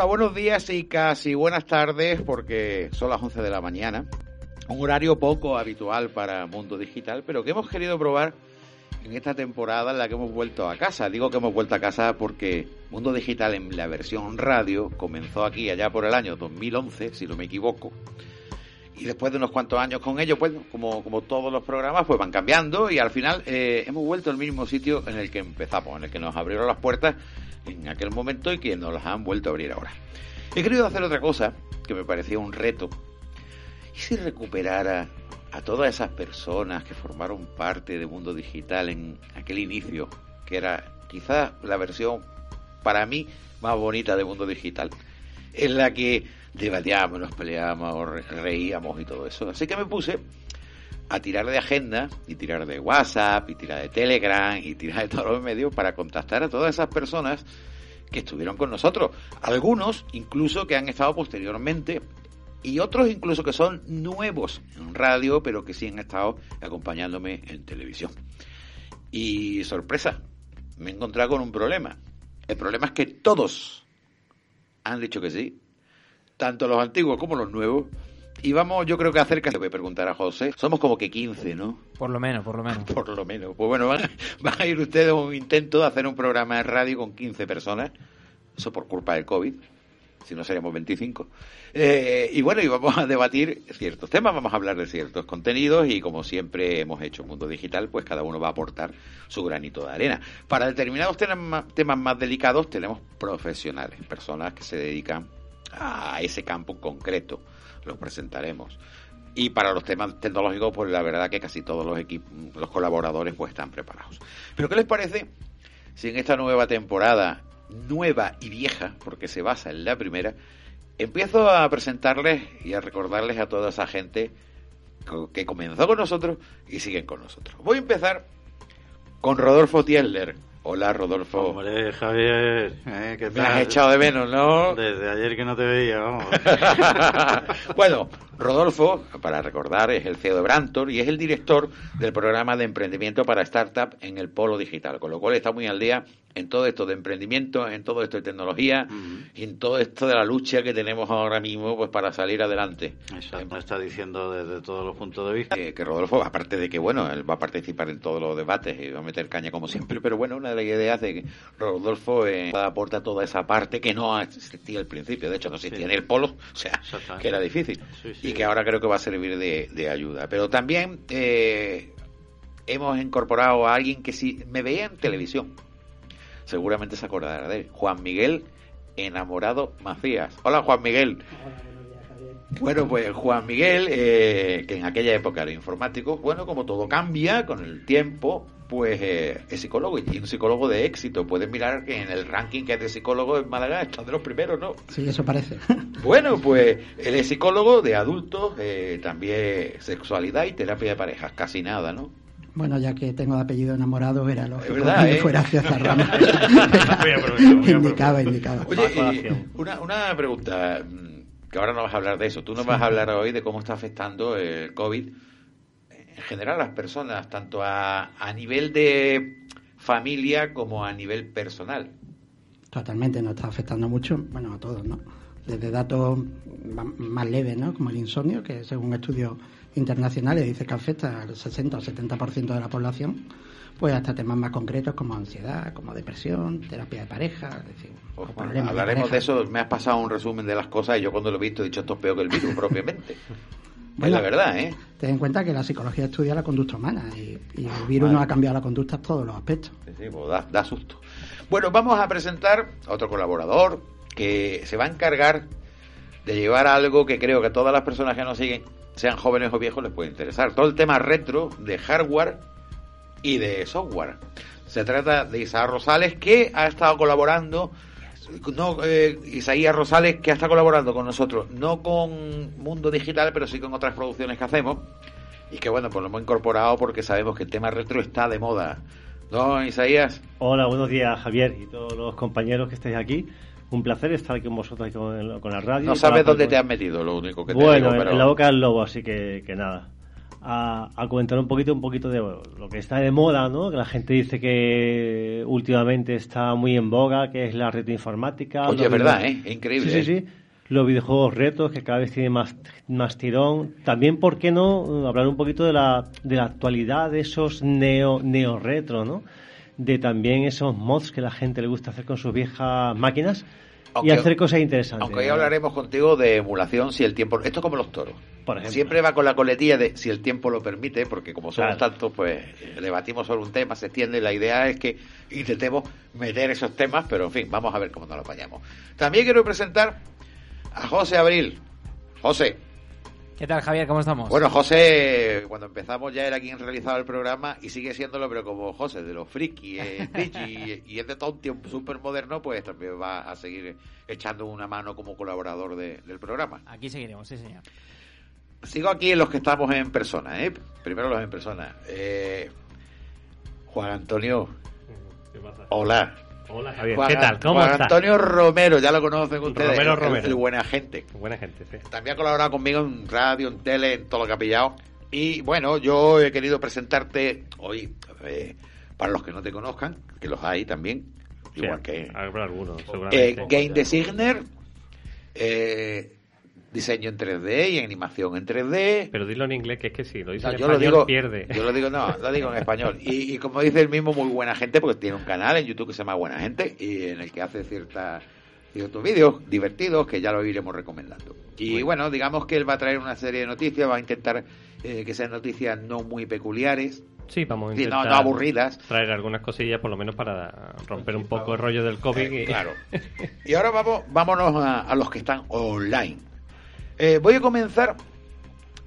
Hola, buenos días y casi buenas tardes porque son las 11 de la mañana. Un horario poco habitual para Mundo Digital, pero que hemos querido probar en esta temporada en la que hemos vuelto a casa. Digo que hemos vuelto a casa porque Mundo Digital en la versión radio comenzó aquí allá por el año 2011, si no me equivoco. Y después de unos cuantos años con ello, pues como, como todos los programas, pues van cambiando y al final eh, hemos vuelto al mismo sitio en el que empezamos, en el que nos abrieron las puertas en aquel momento y que nos las han vuelto a abrir ahora. He querido hacer otra cosa que me parecía un reto. ¿Y si recuperara a todas esas personas que formaron parte de Mundo Digital en aquel inicio, que era quizás la versión para mí más bonita de Mundo Digital, en la que debatíamos, nos peleábamos, reíamos y todo eso. Así que me puse a tirar de agenda y tirar de WhatsApp y tirar de Telegram y tirar de todos los medios para contactar a todas esas personas que estuvieron con nosotros. Algunos incluso que han estado posteriormente y otros incluso que son nuevos en radio, pero que sí han estado acompañándome en televisión. Y sorpresa, me he encontrado con un problema. El problema es que todos han dicho que sí, tanto los antiguos como los nuevos. Y vamos, yo creo que acerca, le voy a preguntar a José, somos como que 15, ¿no? Por lo menos, por lo menos. Por lo menos. Pues bueno, van, van a ir ustedes a un intento de hacer un programa de radio con 15 personas, eso por culpa del COVID si no seríamos 25. Eh, y bueno, y vamos a debatir ciertos temas, vamos a hablar de ciertos contenidos y como siempre hemos hecho en Mundo Digital, pues cada uno va a aportar su granito de arena. Para determinados temas más delicados tenemos profesionales, personas que se dedican a ese campo concreto, los presentaremos. Y para los temas tecnológicos, pues la verdad que casi todos los equipos, los colaboradores pues están preparados. Pero ¿qué les parece si en esta nueva temporada nueva y vieja, porque se basa en la primera, empiezo a presentarles y a recordarles a toda esa gente que comenzó con nosotros y siguen con nosotros. Voy a empezar con Rodolfo Tieller. Hola, Rodolfo. Hombre, Javier, ¿eh? ¿qué Me has echado de menos, ¿no? Desde ayer que no te veía, vamos. bueno, Rodolfo, para recordar, es el CEO de Brantor y es el director del programa de emprendimiento para startup en el polo digital, con lo cual está muy al día en todo esto de emprendimiento, en todo esto de tecnología y en todo esto de la lucha que tenemos ahora mismo pues para salir adelante. Exacto, está diciendo desde todos los puntos de vista. Que, que, Rodolfo, aparte de que, bueno, él va a participar en todos los debates y va a meter caña como siempre, pero bueno, una de las ideas de que Rodolfo eh, aporta toda esa parte que no existía al principio, de hecho no existía en el polo, o sea, que era difícil sí, sí. Y que ahora creo que va a servir de, ayuda. Pero también eh, hemos incorporado a alguien que si me veía en televisión, seguramente se acordará de él. Juan Miguel Enamorado Macías. Hola Juan Miguel. Bueno, pues Juan Miguel, eh, que en aquella época era informático, bueno, como todo cambia con el tiempo, pues eh, es psicólogo y un psicólogo de éxito. Puedes mirar que en el ranking que es de psicólogo en Málaga está de los primeros, ¿no? Sí, eso parece. Bueno, pues él es psicólogo de adultos, eh, también sexualidad y terapia de parejas, casi nada, ¿no? Bueno, ya que tengo de apellido enamorado, era lógico verdad, que ¿eh? fuera hacia esa rama. indicaba, indicaba. Oye, una, una pregunta, que ahora no vas a hablar de eso. Tú no vas a hablar hoy de cómo está afectando el COVID en general las personas, tanto a, a nivel de familia como a nivel personal. Totalmente, nos está afectando mucho, bueno, a todos, ¿no? Desde datos más leves, ¿no? Como el insomnio, que según estudios internacionales dice que afecta al 60 o 70% de la población, pues hasta temas más concretos como ansiedad, como depresión, terapia de pareja, hablaremos de, de, eso. Me has pasado un resumen de las cosas y yo cuando lo he visto he dicho esto es peor que el virus propiamente. Bueno, es la verdad, ¿eh? Ten en cuenta que la psicología estudia la conducta humana y, y el virus vale. no ha cambiado la conducta en todos los aspectos. Sí, sí pues da, da susto. Bueno, vamos a presentar a otro colaborador que se va a encargar de llevar algo que creo que a todas las personas que nos siguen sean jóvenes o viejos, les puede interesar. Todo el tema retro de hardware y de software. Se trata de Isaías Rosales, que ha estado colaborando, no eh, Isaías Rosales, que estado colaborando con nosotros, no con Mundo Digital, pero sí con otras producciones que hacemos. Y que bueno, pues lo hemos incorporado porque sabemos que el tema retro está de moda. ¿No, Isaías? Hola, buenos días, Javier, y todos los compañeros que estáis aquí. Un placer estar con vosotros y con, con la radio. No sabes dónde te has metido, lo único que bueno, te digo. Bueno, en la boca del lobo, así que, que nada. A, a comentar un poquito, un poquito de lo que está de moda, ¿no? Que la gente dice que últimamente está muy en boga, que es la retroinformática. Oye, los es verdad, ¿eh? Increíble. Sí, sí, ¿eh? sí. Los videojuegos retos que cada vez tienen más, más tirón. También, ¿por qué no? Hablar un poquito de la, de la actualidad de esos neo, neo retro, ¿no? De también esos mods que la gente le gusta hacer con sus viejas máquinas Aunque- y hacer cosas interesantes. Aunque hoy hablaremos contigo de emulación si el tiempo... Esto es como los toros. Por ejemplo. Siempre va con la coletilla de si el tiempo lo permite, porque como somos Claro. tantos, pues debatimos sobre un tema, se extiende. La idea es que intentemos meter esos temas, pero en fin, vamos a ver cómo nos lo apañamos. También quiero presentar a José Abril. José. ¿Qué tal, Javier? ¿Cómo estamos? Bueno, José, cuando empezamos ya era quien realizaba el programa y sigue siéndolo, pero como José, de los friki, eh, digi, y es de todo un tío súper moderno, pues también va a seguir echando una mano como colaborador de- del programa. Aquí seguiremos, sí, señor. Sigo aquí en los que estamos en persona, ¿eh? Primero los en persona. Eh, Juan Antonio, hola. Hola, Javier. Juan, ¿qué tal? ¿Cómo Juan está? Antonio Romero, ya lo conocen ustedes. Romero, Romero. El, buena gente. Buena gente, sí. También ha colaborado conmigo en radio, en tele, en todo lo que ha pillado. Y bueno, yo he querido presentarte hoy, eh, para los que no te conozcan, que los hay también, Sí, igual que Habrá algunos, eh, seguramente. Game Designer, eh, diseño en 3D y animación en 3D. Pero dilo en inglés, que es que si lo dices No, en yo lo español digo, pierde. yo lo digo, no, lo digo en español. Y, y como dice el mismo, muy buena gente, porque tiene un canal en YouTube que se llama Buena Gente y en el que hace cierta, ciertos vídeos divertidos que ya lo iremos recomendando. Y Bueno. bueno, digamos que él va a traer una serie de noticias, va a intentar eh, que sean noticias no muy peculiares, Sí, vamos a sí, no, intentar no aburridas. traer algunas cosillas, por lo menos para romper un poco el rollo del COVID. Eh, y- claro. Y ahora vamos, vámonos a, a los que están online. Eh, voy a comenzar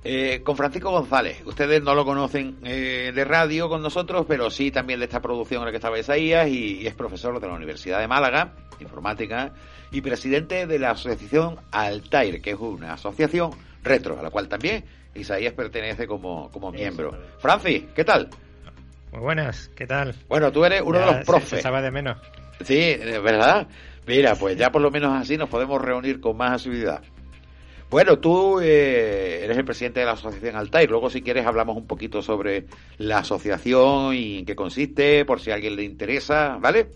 eh, con Francisco González. Ustedes no lo conocen eh, de radio con nosotros, pero sí también de esta producción en la que estaba Isaías y, y es profesor de la Universidad de Málaga, informática, y presidente de la asociación Altair, que es una asociación retro, a la cual también Isaías pertenece como, como miembro. Francis, ¿qué tal? Muy buenas, ¿qué tal? Bueno, tú eres uno Ya de los se- profes. Se, sabe de menos. Sí, verdad. Mira, pues ya por lo menos así nos podemos reunir con más asiduidad. Bueno, tú eh, eres el presidente de la asociación Altair. Luego, si quieres, hablamos un poquito sobre la asociación y en qué consiste, por si a alguien le interesa, ¿vale?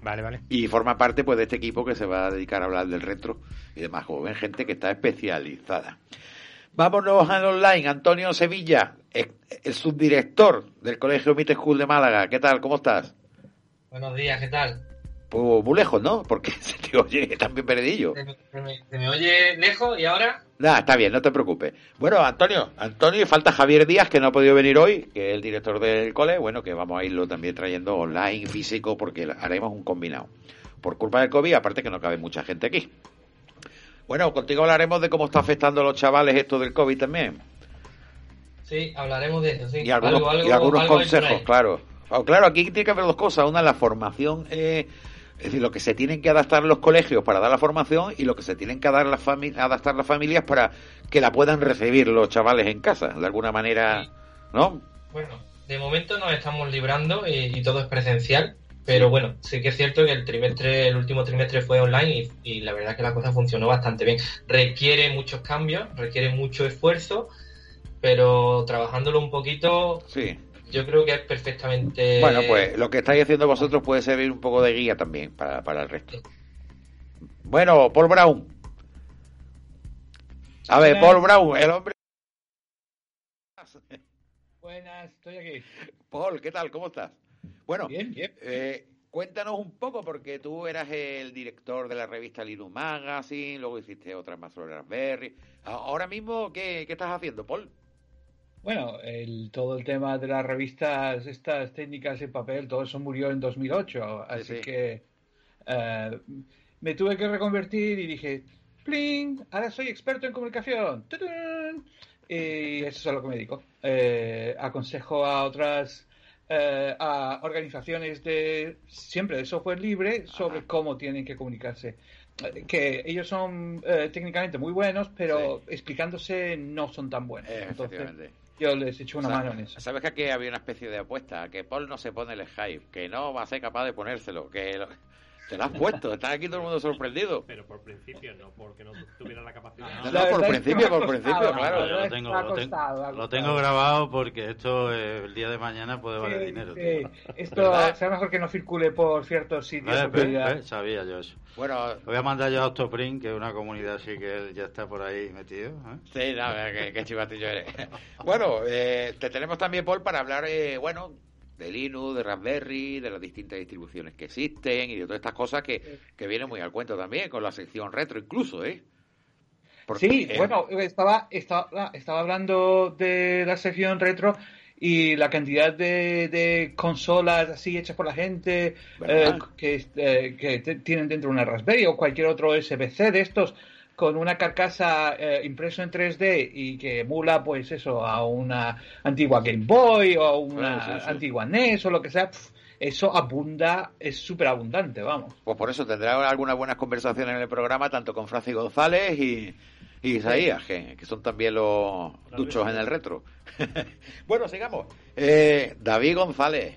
Vale, vale. Y forma parte pues de este equipo que se va a dedicar a hablar del retro y demás joven, gente que está especializada. Vámonos al online. Antonio Sevilla, el subdirector del Colegio Mite School de Málaga. ¿Qué tal? ¿Cómo estás? Buenos días, ¿qué tal? Pues muy lejos, ¿no? Porque se te oye también perdidillo. ¿Se me, se me- se me oye lejos y ahora? Nada, está bien, no te preocupes. Bueno, Antonio, Antonio, y falta Javier Díaz, que no ha podido venir hoy, que es el director del cole. Bueno, que vamos a irlo también trayendo online, físico, porque haremos un combinado. Por culpa del COVID, aparte que no cabe mucha gente aquí. Bueno, contigo hablaremos de cómo está afectando a los chavales esto del COVID también. Sí, hablaremos de eso, sí. Y algunos, Algo- algo- y algunos consejos, claro. Ah, Claro, aquí tiene que haber dos cosas. Una, la formación, eh, es decir, lo que se tienen que adaptar los colegios para dar la formación y lo que se tienen que dar las adaptar las familias para que la puedan recibir los chavales en casa, de alguna manera, ¿no? Bueno, de momento nos estamos librando y, y todo es presencial, pero bueno, sí que es cierto que el trimestre, el último trimestre fue online y, y la verdad que la cosa funcionó bastante bien. Requiere muchos cambios, requiere mucho esfuerzo, pero trabajándolo un poquito, Sí. Yo creo que es perfectamente. Bueno, pues lo que estáis haciendo vosotros puede servir un poco de guía también para, para el resto. Bueno, Paul Brown. A ver, Paul Brown, el hombre... Buenas, estoy aquí. Paul, ¿qué tal? ¿Cómo estás? Bueno, Bien, bien. Eh, cuéntanos un poco, porque tú eras el director de la revista Linux Magazine, luego hiciste otras más sobre Raspberry. Ahora mismo, ¿qué, qué estás haciendo, Paul? Bueno, el, todo el tema de las revistas, estas técnicas en papel, todo eso murió en 2008, así sí. que eh, me tuve que reconvertir y dije, ¡pling! Ahora soy experto en comunicación. Y eso es a lo que me dedico. Eh, aconsejo a otras eh, a organizaciones de siempre de software libre sobre Ajá. cómo tienen que comunicarse. Eh, Que ellos son eh, técnicamente muy buenos, pero explicándose no son tan buenos. Eh, Entonces. Yo les echo una Sa- mano en eso. ¿Sabes que aquí había una especie de apuesta? Que Paul no se pone el hype, que no va a ser capaz de ponérselo, que lo- Te lo has puesto, está aquí todo el mundo sorprendido. Pero por principio, no porque no tuviera la capacidad. No, no, por principio, por principio, claro. Yo lo tengo, lo tengo, lo tengo grabado porque esto eh, el día de mañana puede valer Sí, dinero. sí. Esto ¿Verdad? será mejor que no circule por ciertos sitios. Eh, ya- ve, sabía yo eso. Bueno, Lo voy a mandar yo a Octoprint, que es una comunidad así que él ya está por ahí metido. ¿eh? Sí, no, qué, qué chivatillo eres. Bueno, eh, te tenemos también, Paul, para hablar, eh, bueno, de Linux, de Raspberry, de las distintas distribuciones que existen y de todas estas cosas que, que vienen muy al cuento también, con la sección retro incluso, ¿eh? Porque, Sí, eh, bueno, estaba, estaba, estaba hablando de la sección retro y la cantidad de, de consolas así hechas por la gente eh, que, eh, que tienen dentro una Raspberry o cualquier otro SBC de estos con una carcasa eh, impreso en 3D y que emula pues eso a una antigua Game Boy o a una Sí, sí, sí. antigua NES o lo que sea, pf, eso abunda, es súper abundante, vamos. Pues por eso tendrá algunas buenas conversaciones en el programa, tanto con Francis González y, y Isaías, que, que son también los duchos en el retro. bueno, sigamos. Eh, David González.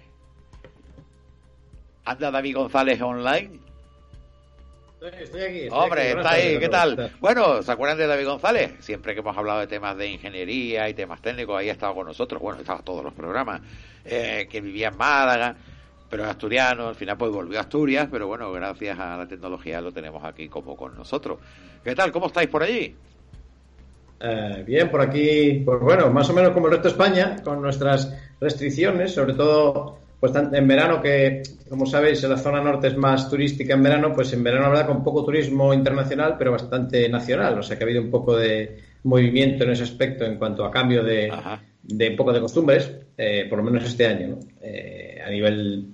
¿Anda David González online? Estoy aquí. estoy Hombre, aquí. está ahí, ¿qué ¿cómo tal? Bueno, ¿se acuerdan de David González? Siempre que hemos hablado de temas de ingeniería y temas técnicos, ahí ha estado con nosotros, bueno, estaba todos los programas, eh, que vivía en Málaga, pero es asturiano, al final pues volvió a Asturias, pero bueno, gracias a la tecnología lo tenemos aquí como con nosotros. ¿Qué tal? ¿Cómo estáis por allí? Eh, bien, por aquí, pues bueno, más o menos como el resto de España, con nuestras restricciones, sobre todo pues en verano, que como sabéis, en la zona norte es más turística en verano, pues en verano, verdad, con poco turismo internacional, pero bastante nacional. O sea que ha habido un poco de movimiento en ese aspecto en cuanto a cambio de, de un poco de costumbres, eh, por lo menos este año, ¿no? Eh, a nivel,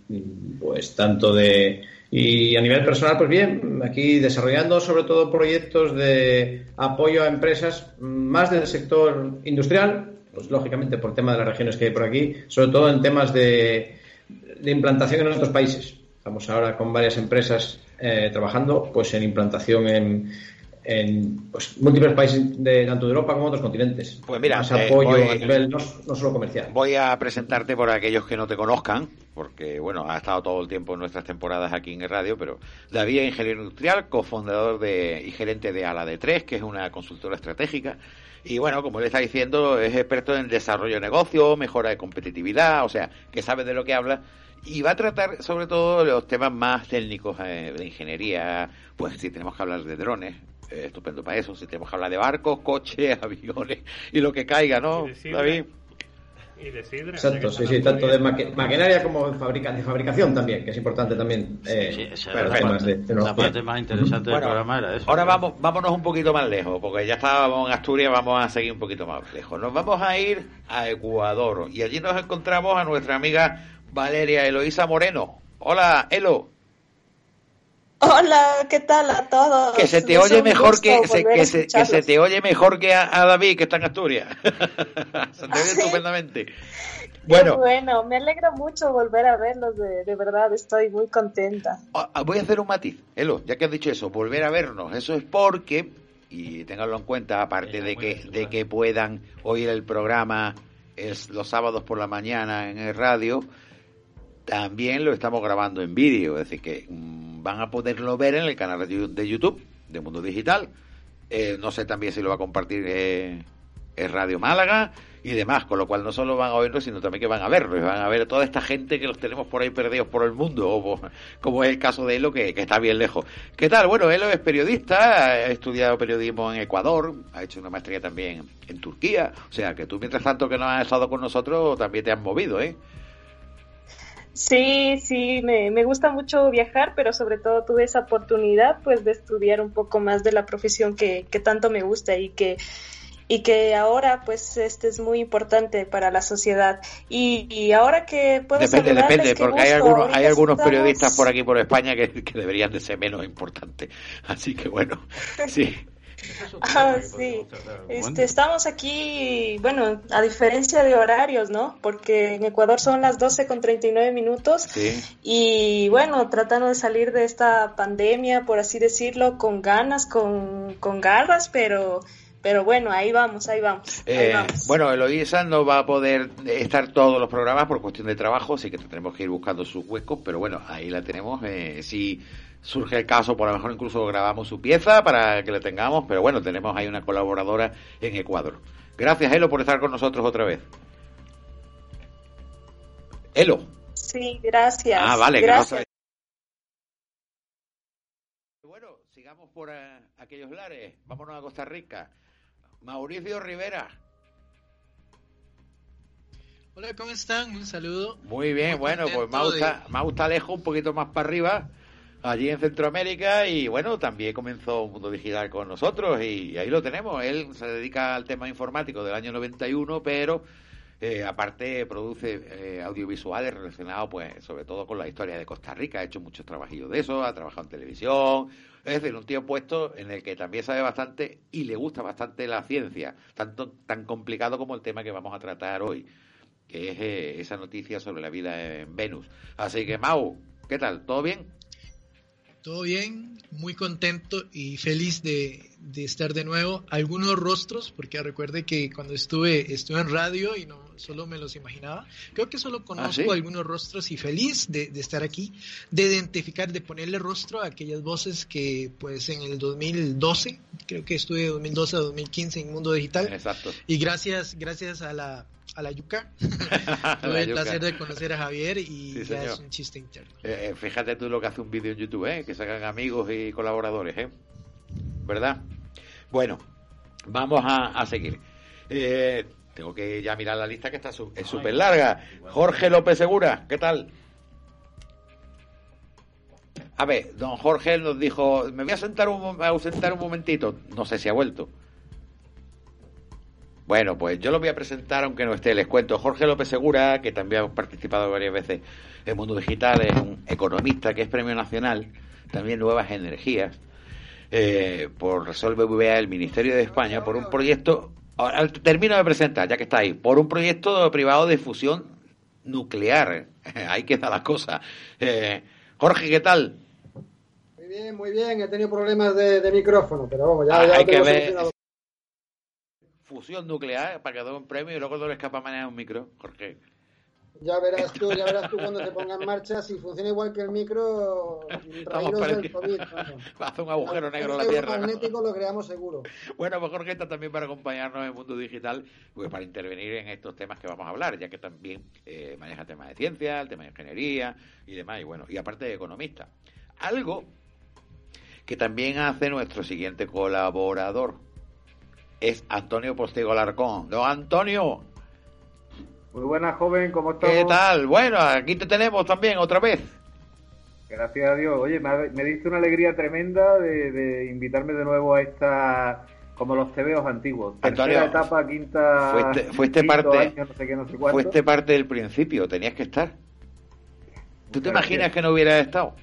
pues tanto de. Y a nivel personal, pues bien, aquí desarrollando sobre todo proyectos de apoyo a empresas más del sector industrial, pues lógicamente por tema de las regiones que hay por aquí, sobre todo en temas de, de implantación en otros países. Estamos ahora con varias empresas eh, trabajando pues en implantación en, en pues, múltiples países de tanto de Europa como otros continentes. Pues mira, más eh, apoyo voy- a nivel no, no solo comercial. Voy a presentarte por aquellos que no te conozcan, porque bueno, ha estado todo el tiempo en nuestras temporadas aquí en el radio, pero David es ingeniero industrial, cofundador de, y gerente de Ala de 3, que es una consultora estratégica. Y bueno, como le está diciendo, es experto en desarrollo de negocio, mejora de competitividad, o sea, que sabe de lo que habla. Y va a tratar sobre todo los temas más técnicos eh, de ingeniería, pues si tenemos que hablar de drones, eh, estupendo para eso, si tenemos que hablar de barcos, coches, aviones y lo que caiga, ¿no, Y de sidra. David? Y de sidra. Exacto, sí, sí, tanto de maqui- maquinaria como de, fabrica- de fabricación también, que es importante también. eh, Sí, esa para la temas parte, de la tecnología. parte más interesante del Bueno, programa era eso. Ahora vamos, vámonos un poquito más lejos, porque ya estábamos en Asturias, vamos a seguir un poquito más lejos. Nos vamos a ir a Ecuador y allí nos encontramos a nuestra amiga Valeria Eloísa Moreno. Hola, Elo. Hola, ¿qué tal a todos? Que se te oye mejor que se, que, se, que se te oye mejor que a, a David que está en Asturias. se te oye ¿Sí? estupendamente. Bueno, bueno, me alegra mucho volver a verlos, de, de verdad, estoy muy contenta. Ah, Voy a hacer un matiz, Elo, ya que has dicho eso, volver a vernos. Eso es porque, y ténganlo en cuenta, aparte de que, de que puedan oír el programa es los sábados por la mañana en el radio, también lo estamos grabando en vídeo. Es decir, que mm, van a poderlo ver en el canal de YouTube de Mundo Digital. Eh, no sé también si lo va a compartir eh, Radio Málaga y demás, con lo cual no solo van a oírlo, sino también que van a verlo, y van a ver a toda esta gente que los tenemos por ahí perdidos por el mundo, como es el caso de Elo, que, que está bien lejos. ¿Qué tal? Bueno, Elo es periodista, ha estudiado periodismo en Ecuador, ha hecho una maestría también en Turquía, o sea que tú mientras tanto que no has estado con nosotros también te has movido, ¿eh? Sí, sí, me, me gusta mucho viajar, pero sobre todo tuve esa oportunidad pues de estudiar un poco más de la profesión que, que tanto me gusta y que y que ahora pues este es muy importante para la sociedad y, y ahora que puedo Depende, depende, porque hay algunos, hay algunos estamos- periodistas por aquí por España que, que deberían de ser menos importantes. Así que bueno, sí. Ah, sí. Este, estamos aquí, bueno, a diferencia de horarios, ¿no? Porque en Ecuador son las 12 con 39 minutos Sí. y bueno, tratando de salir de esta pandemia, por así decirlo, con ganas, con, con garras, pero, pero bueno, ahí vamos, ahí vamos. Eh, bueno, Eloísa no va a poder estar todos los programas por cuestión de trabajo, así que tendremos que ir buscando sus huecos, pero bueno, ahí la tenemos. Eh, si surge el caso, por lo mejor incluso grabamos su pieza para que la tengamos, pero bueno, tenemos ahí una colaboradora en Ecuador. Gracias, Elo, por estar con nosotros otra vez. Elo. Sí, gracias. Ah, vale, gracias. Bueno, sigamos por eh, aquellos lares. Vámonos a Costa Rica. Mauricio Rivera. Hola, ¿cómo están? Un saludo. Muy bien, bueno, pues Mau, está, está lejos, un poquito más para arriba, allí en Centroamérica, y bueno, también comenzó un Mundo Digital con nosotros, y ahí lo tenemos. Él se dedica al tema informático del año 91, pero eh, aparte produce eh, audiovisuales relacionados, pues, sobre todo con la historia de Costa Rica. Ha hecho muchos trabajillos de eso, ha trabajado en televisión, es decir, un tío puesto en el que también sabe bastante y le gusta bastante la ciencia, tanto tan complicado como el tema que vamos a tratar hoy, que es eh, esa noticia sobre la vida en Venus. Así que, Mau, ¿qué tal? ¿Todo bien? Todo bien, muy contento y feliz de, estar de nuevo. Algunos rostros, porque recuerde que cuando estuve, estuve en radio y no solo me los imaginaba. Creo que solo ah, conozco algunos rostros y feliz de, estar aquí, de identificar, de ponerle rostro a aquellas voces que pues en el 2012, creo que estuve de 2012 a 2015 en Mundo Digital. Exacto. Y gracias, gracias a la a la yuca. Tuve el placer de conocer a Javier y ya es un chiste interno. Eh, eh, fíjate tú lo que hace un vídeo en YouTube, ¿eh? que sacan amigos y colaboradores, ¿eh? ¿Verdad? Bueno, vamos a, seguir. Eh, tengo que ya mirar la lista que está es súper larga. Jorge López Segura, ¿qué tal? A ver, don Jorge nos dijo, me voy a, sentar un, a ausentar un momentito. No sé si ha vuelto. Bueno, pues yo lo voy a presentar, aunque no esté, les cuento. Jorge López Segura, que también ha participado varias veces en Mundo Digital, es un economista que es premio nacional, también Nuevas Energías, eh, por Resolve VA el Ministerio de España, por un proyecto, termino de presentar, ya que está ahí, por un proyecto privado de fusión nuclear. ahí queda la cosa. Eh, Jorge, ¿qué tal? Muy bien, muy bien. He tenido problemas de, micrófono, pero vamos, ya, hay que ver fusión nuclear para que dé un premio y luego no le escapa manejar un micro, Jorge. Ya verás tú, ya verás tú cuando se ponga en marcha, si funciona igual que el micro, del COVID. Hacer un agujero negro en la Tierra. magnético lo creamos seguro. Bueno, pues Jorge está también para acompañarnos en el mundo digital, pues para intervenir en estos temas que vamos a hablar, ya que también eh, maneja temas de ciencia, el tema de ingeniería y demás, y bueno, y aparte de economista. Algo que también hace nuestro siguiente colaborador, es Antonio Postigo Larcón. Don Antonio. Muy buena, joven, ¿cómo estás? ¿Qué tal? Bueno, aquí te tenemos también, otra vez. Gracias a Dios. Oye, me, diste una alegría tremenda de, invitarme de nuevo a esta, como los tebeos antiguos. Antonio, etapa, quinta. Fuiste, fuiste parte, fuiste parte del principio, tenías que estar. ¿Tú te imaginas que no hubieras estado?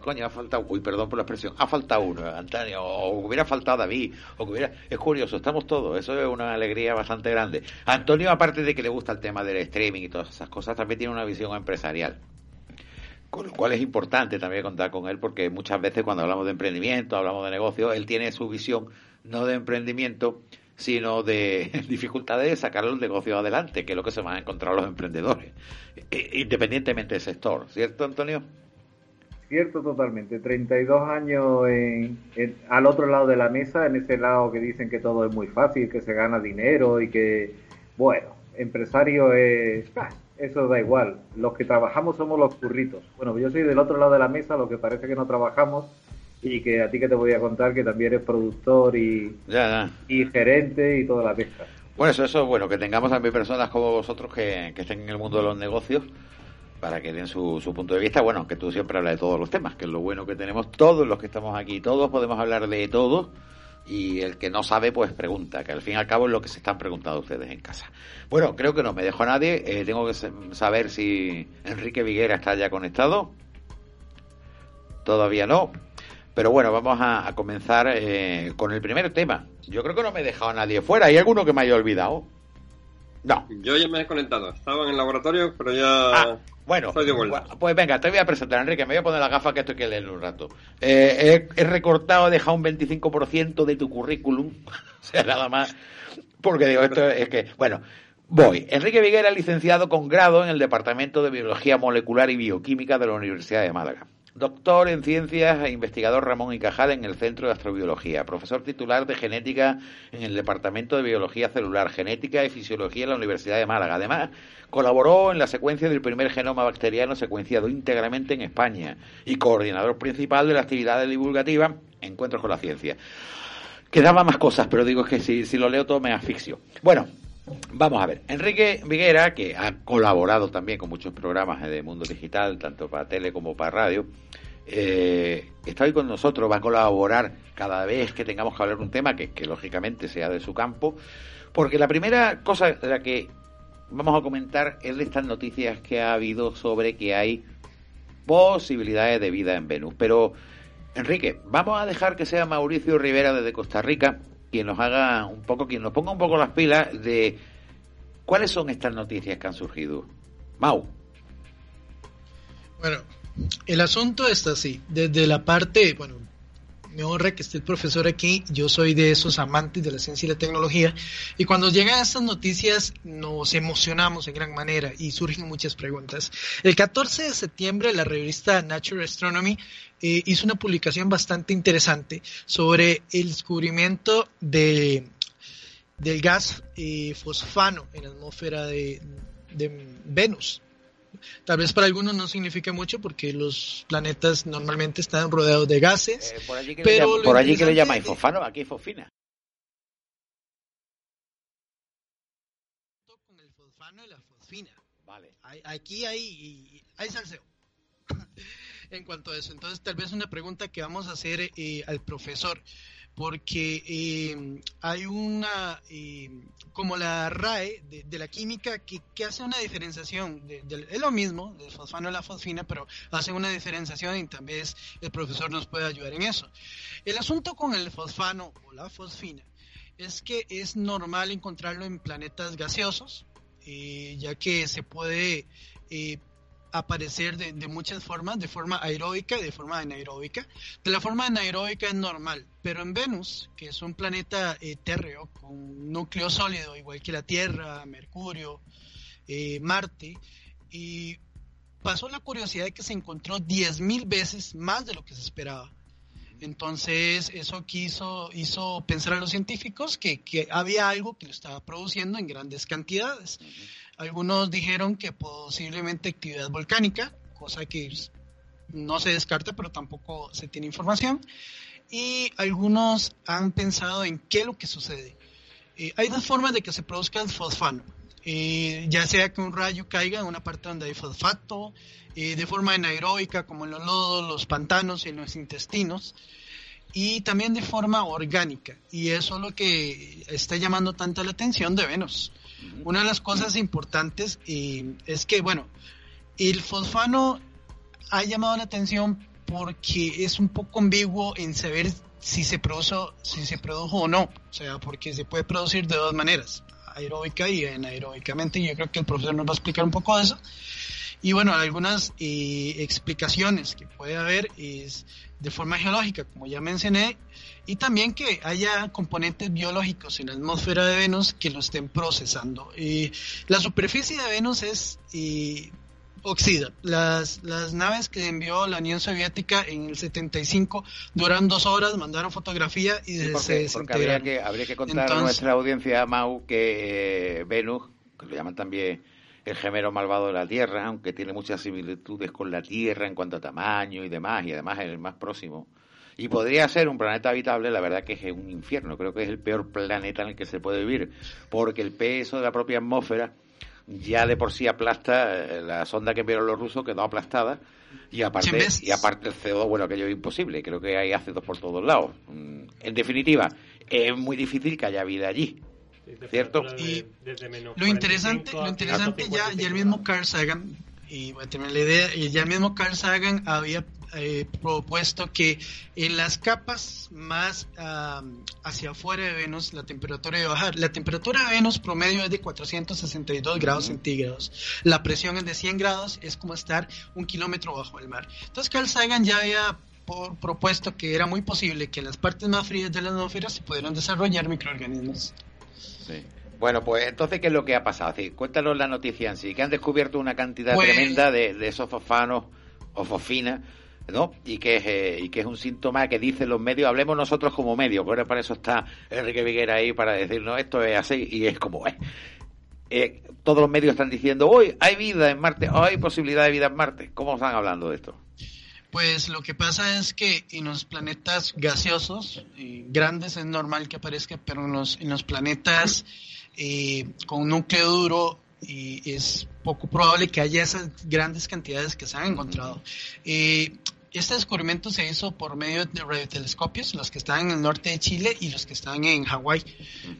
Coño, ha faltado, uy, perdón por la expresión, ha faltado uno, Antonio, o hubiera faltado David, o hubiera, es curioso, estamos todos, eso es una alegría bastante grande. Antonio, aparte de que le gusta el tema del streaming y todas esas cosas, también tiene una visión empresarial. Con lo cual es importante también contar con él, porque muchas veces cuando hablamos de emprendimiento, hablamos de negocio, él tiene su visión no de emprendimiento, sino de dificultades de sacar los negocios adelante, que es lo que se van a encontrar los emprendedores, independientemente del sector, ¿cierto, Antonio? Cierto, totalmente. 32 años en, al otro lado de la mesa, en ese lado que dicen que todo es muy fácil, que se gana dinero y que, bueno, empresario es... Ah, eso da igual. Los que trabajamos somos los curritos. Bueno, yo soy del otro lado de la mesa, lo que parece que no trabajamos y que a ti que te voy a contar que también eres productor y, y gerente y toda la pesca. Bueno, eso, eso bueno, que tengamos también personas como vosotros que, que estén en el mundo de los negocios para que den su, punto de vista. Bueno, que tú siempre hablas de todos los temas, que es lo bueno que tenemos todos los que estamos aquí, todos podemos hablar de todo y el que no sabe pues pregunta, que al fin y al cabo es lo que se están preguntando ustedes en casa. Bueno, creo que no me dejo nadie, eh, tengo que saber si Enrique Viguera está ya conectado. Todavía no. Pero bueno, vamos a, comenzar eh, con el primer tema. Yo creo que no me he dejado a nadie fuera. ¿Hay alguno que me haya olvidado? No. Yo ya me he desconectado. Estaba en el laboratorio, pero ya. Ah, bueno, pues venga, te voy a presentar, Enrique. Me voy a poner la gafa que esto hay que leerlo un rato. Eh, he, recortado, he dejado un 25% de tu currículum. o sea, nada más. Porque digo, esto es que. Bueno, voy. Enrique Viguera, licenciado con grado en el Departamento de Biología Molecular y Bioquímica de la Universidad de Málaga. Doctor en Ciencias e investigador Ramón y Cajal en el Centro de Astrobiología. Profesor titular de Genética en el Departamento de Biología Celular, Genética y Fisiología en la Universidad de Málaga. Además, colaboró en la secuencia del primer genoma bacteriano secuenciado íntegramente en España y coordinador principal de la actividad divulgativa Encuentros con la Ciencia. Quedaba más cosas, pero digo que si, si lo leo todo me asfixio. Bueno, Vamos a ver, Enrique Viguera, que ha colaborado también con muchos programas de Mundo Digital, tanto para tele como para radio, eh, está hoy con nosotros, va a colaborar cada vez que tengamos que hablar un tema que, que, lógicamente sea de su campo, porque la primera cosa de la que vamos a comentar es de estas noticias que ha habido sobre que hay posibilidades de vida en Venus. Pero, Enrique, vamos a dejar que sea Mauricio Rivera desde Costa Rica quien nos haga un poco, quien nos ponga un poco las pilas de cuáles son estas noticias que han surgido. Mau. Bueno, el asunto está así. Desde la parte, bueno, me honra que esté el profesor aquí. Yo soy de esos amantes de la ciencia y la tecnología. Y cuando llegan estas noticias nos emocionamos en gran manera y surgen muchas preguntas. El 14 de septiembre la revista Nature Astronomy eh, hizo una publicación bastante interesante sobre el descubrimiento de, del gas eh, fosfano en la atmósfera de, Venus. Tal vez para algunos no signifique mucho porque los planetas normalmente están rodeados de gases. Eh, por allí que, pero le, por allí que le llamáis fosfano, aquí fosfina. Con el fosfano y la fosfina. Vale. aquí hay, hay salseo. en cuanto a eso. Entonces, tal vez una pregunta que vamos a hacer eh, al profesor, porque eh, hay una, eh, como la RAE de, la química, que, hace una diferenciación, de, es lo mismo, del fosfano a la fosfina, pero hace una diferenciación y tal el profesor nos puede ayudar en eso. El asunto con el fosfano o la fosfina es que es normal encontrarlo en planetas gaseosos, ya que se puede aparecer de, muchas formas, de forma aeróbica y de forma anaeróbica. De la forma anaeróbica es normal, pero en Venus, que es un planeta eh, térreo con núcleo sólido, igual que la Tierra, Mercurio, eh, Marte, y pasó la curiosidad de que se encontró 10.000 veces más de lo que se esperaba. Entonces, eso quiso, hizo pensar a los científicos que, había algo que lo estaba produciendo en grandes cantidades. Algunos dijeron que posiblemente actividad volcánica, cosa que no se descarta, pero tampoco se tiene información. Y algunos han pensado en qué es lo que sucede. Eh, hay dos formas de que se produzca el fosfano. Eh, ya sea que un rayo caiga en una parte donde hay fosfato, eh, de forma anaeróbica, como en los lodos, los pantanos y en los intestinos, y también de forma orgánica. Y eso es lo que está llamando tanta la atención de Venus. Una de las cosas importantes es que, bueno, el fosfano ha llamado la atención porque es un poco ambiguo en saber si se produjo, si se produjo o no. O sea, porque se puede producir de dos maneras, aeróbica y anaeróbicamente. Yo creo que el profesor nos va a explicar un poco de eso. Y bueno, algunas eh, explicaciones que puede haber es de forma geológica, como ya mencioné, y también que haya componentes biológicos en la atmósfera de Venus que lo estén procesando. Y la superficie de Venus es oxida. Las, las naves que envió la Unión Soviética en el 75 duran dos horas, mandaron fotografía y se porque habría que, habría que contar a nuestra audiencia, Mau, que eh, Venus, que lo llaman también el gemelo malvado de la Tierra, aunque tiene muchas similitudes con la Tierra en cuanto a tamaño y demás, y además es el más próximo y podría ser un planeta habitable, la verdad que es un infierno. Creo que es el peor planeta en el que se puede vivir, porque el peso de la propia atmósfera ya de por sí aplasta, eh, la sonda que enviaron los rusos quedó aplastada, y aparte, y aparte el CO2, bueno, aquello es imposible, creo que hay ácidos por todos lados. Mm, en definitiva, es muy difícil que haya vida allí. ¿Cierto? Y lo interesante, lo interesante ya, ya el mismo Carl Sagan y voy a tener la idea, y ya mismo Carl Sagan había eh, propuesto que en las capas más hacia afuera de Venus la temperatura debe bajar. La temperatura de Venus promedio es de 462 grados centígrados. La presión es de 100 grados, es como estar un kilómetro bajo el mar. Entonces Carl Sagan ya había propuesto que era muy posible que en las partes más frías de la atmósfera se pudieran desarrollar microorganismos. Sí. Bueno, pues entonces, ¿qué es lo que ha pasado? cuéntanos la noticia en sí, que han descubierto una cantidad Pues- tremenda de, de esos fosfanos o fosfinas, ¿no? Y que, es, eh, y que es un síntoma que dicen los medios, hablemos nosotros como medios, pero para eso está Enrique Viguera ahí para decirnos esto es así y es como es. Eh, todos los medios están diciendo, hoy hay vida en Marte, hoy hay posibilidad de vida en Marte. ¿Cómo están hablando de esto? Pues lo que pasa es que en los planetas gaseosos, eh, grandes es normal que aparezca, pero en los, en los planetas eh, con núcleo duro eh, es poco probable que haya esas grandes cantidades que se han encontrado. Este descubrimiento se hizo por medio de radiotelescopios, los que están en el norte de Chile y los que están en Hawái.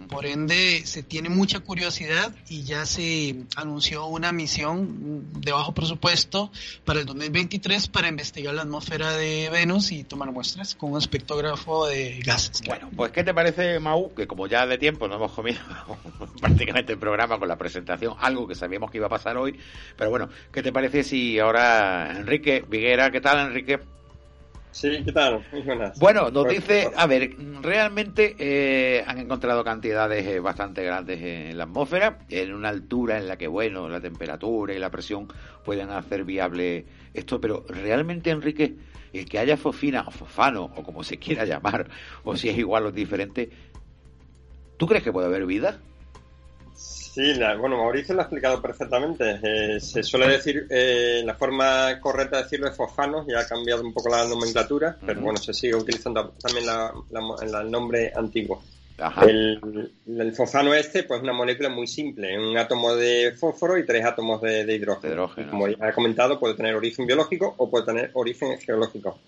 Por ende, se tiene mucha curiosidad y ya se anunció una misión de bajo presupuesto para el 2023 para investigar la atmósfera de Venus y tomar muestras con un espectrógrafo de gases. Bueno, pues ¿qué te parece, Mau? Que como ya de tiempo no hemos comido prácticamente el programa con la presentación, algo que sabíamos que iba a pasar hoy, pero bueno, ¿qué te parece si ahora Enrique Viguera, ¿qué tal Enrique? Sí, ¿qué tal? Muy buenas. Bueno, nos dice, a ver, realmente eh, han encontrado cantidades eh, bastante grandes en la atmósfera, en una altura en la que, bueno, la temperatura y la presión pueden hacer viable esto, pero realmente, Enrique, el que haya fosfina o fosfano, o como se quiera llamar, o si es igual o diferente, ¿tú crees que puede haber vida? Sí, la- bueno, Mauricio lo ha explicado perfectamente. Eh, se suele decir, eh, la forma correcta de decirlo es fosfanos, ya ha cambiado un poco la nomenclatura, pero bueno, se sigue utilizando también la- la- el nombre antiguo. Ajá. El, el fosfano este, pues es una molécula muy simple, un átomo de fósforo y tres átomos de, de hidrógeno. Como ya he comentado, puede tener origen biológico o puede tener origen geológico.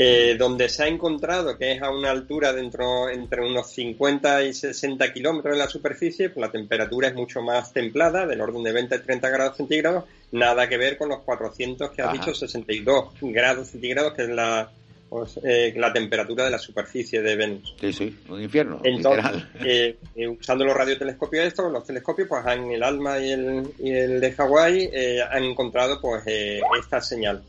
Eh, donde se ha encontrado que es a una altura dentro entre unos 50 y 60 kilómetros de la superficie, pues la temperatura es mucho más templada, del orden de 20 y 30 grados centígrados, nada que ver con los 400 que has Ajá. dicho, 62 grados centígrados, que es la, pues, eh, la temperatura de la superficie de Venus. Sí, sí, un infierno, Entonces, eh, eh, usando los radiotelescopios estos, los telescopios, pues en el ALMA y el, y el de Hawái eh, han encontrado pues eh, esta señal.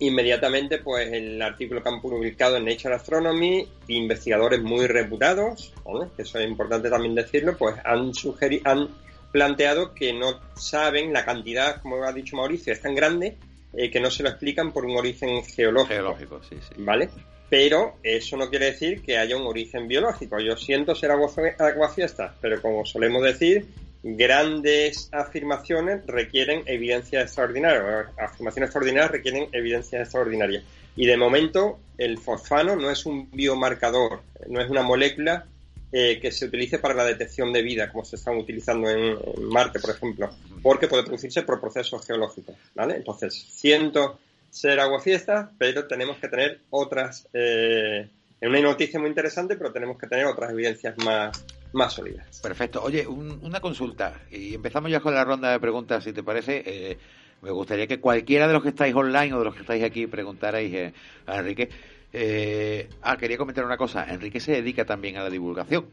Inmediatamente, pues el artículo que han publicado en Nature Astronomy, investigadores muy reputados, que eso es importante también decirlo, pues han sugerido, han planteado que no saben la cantidad, como ha dicho Mauricio, es tan grande eh, que no se lo explican por un origen geológico. Geológico, sí, sí. ¿Vale? Pero eso no quiere decir que haya un origen biológico. Yo siento ser agua- aguafiestas, pero como solemos decir, grandes afirmaciones requieren evidencia extraordinaria. Afirmaciones extraordinarias requieren evidencias extraordinarias. Y de momento, el fosfano no es un biomarcador, no es una molécula eh, que se utilice para la detección de vida, como se están utilizando en, en Marte, por ejemplo, porque puede producirse por procesos geológicos. ¿vale? Entonces, siento ser aguafiestas, pero tenemos que tener otras. Eh, es una noticia muy interesante, pero tenemos que tener otras evidencias más, más sólidas. Perfecto. Oye, un- una consulta. Y empezamos ya con la ronda de preguntas, si te parece. Eh, me gustaría que cualquiera de los que estáis online o de los que estáis aquí preguntarais eh, a Enrique. Eh, ah, quería comentar una cosa. Enrique se dedica también a la divulgación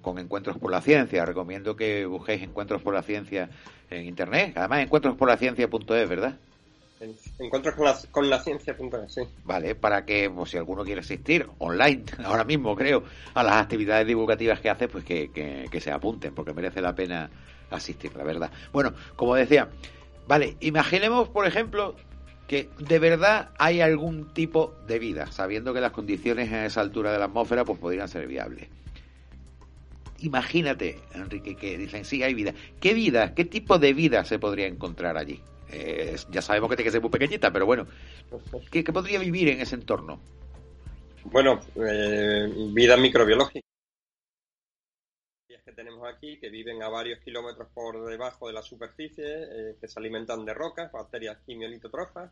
con Encuentros por la Ciencia. Recomiendo que busquéis Encuentros por la Ciencia en Internet. Además, encuentrosporlaciencia.es, ¿verdad? En- Encuentros con la, con la ciencia. Sí. Vale, para que, pues, si alguno quiere asistir online, ahora mismo creo, a las actividades divulgativas que hace, pues que, que- que se apunten, porque merece la pena asistir, la verdad. Bueno, como decía, vale, imaginemos, por ejemplo, que de verdad hay algún tipo de vida, sabiendo que las condiciones a esa altura de la atmósfera, pues podrían ser viables. Imagínate, Enrique, que dicen, sí, hay vida. ¿Qué vida, qué tipo de vida se podría encontrar allí? Eh, ya sabemos que tiene que ser muy pequeñita, pero bueno, ¿qué, podría vivir en ese entorno? Bueno, eh, vida microbiológica. que tenemos aquí que viven a varios kilómetros por debajo de la superficie, eh, que se alimentan de rocas, bacterias quimiolitotrofas,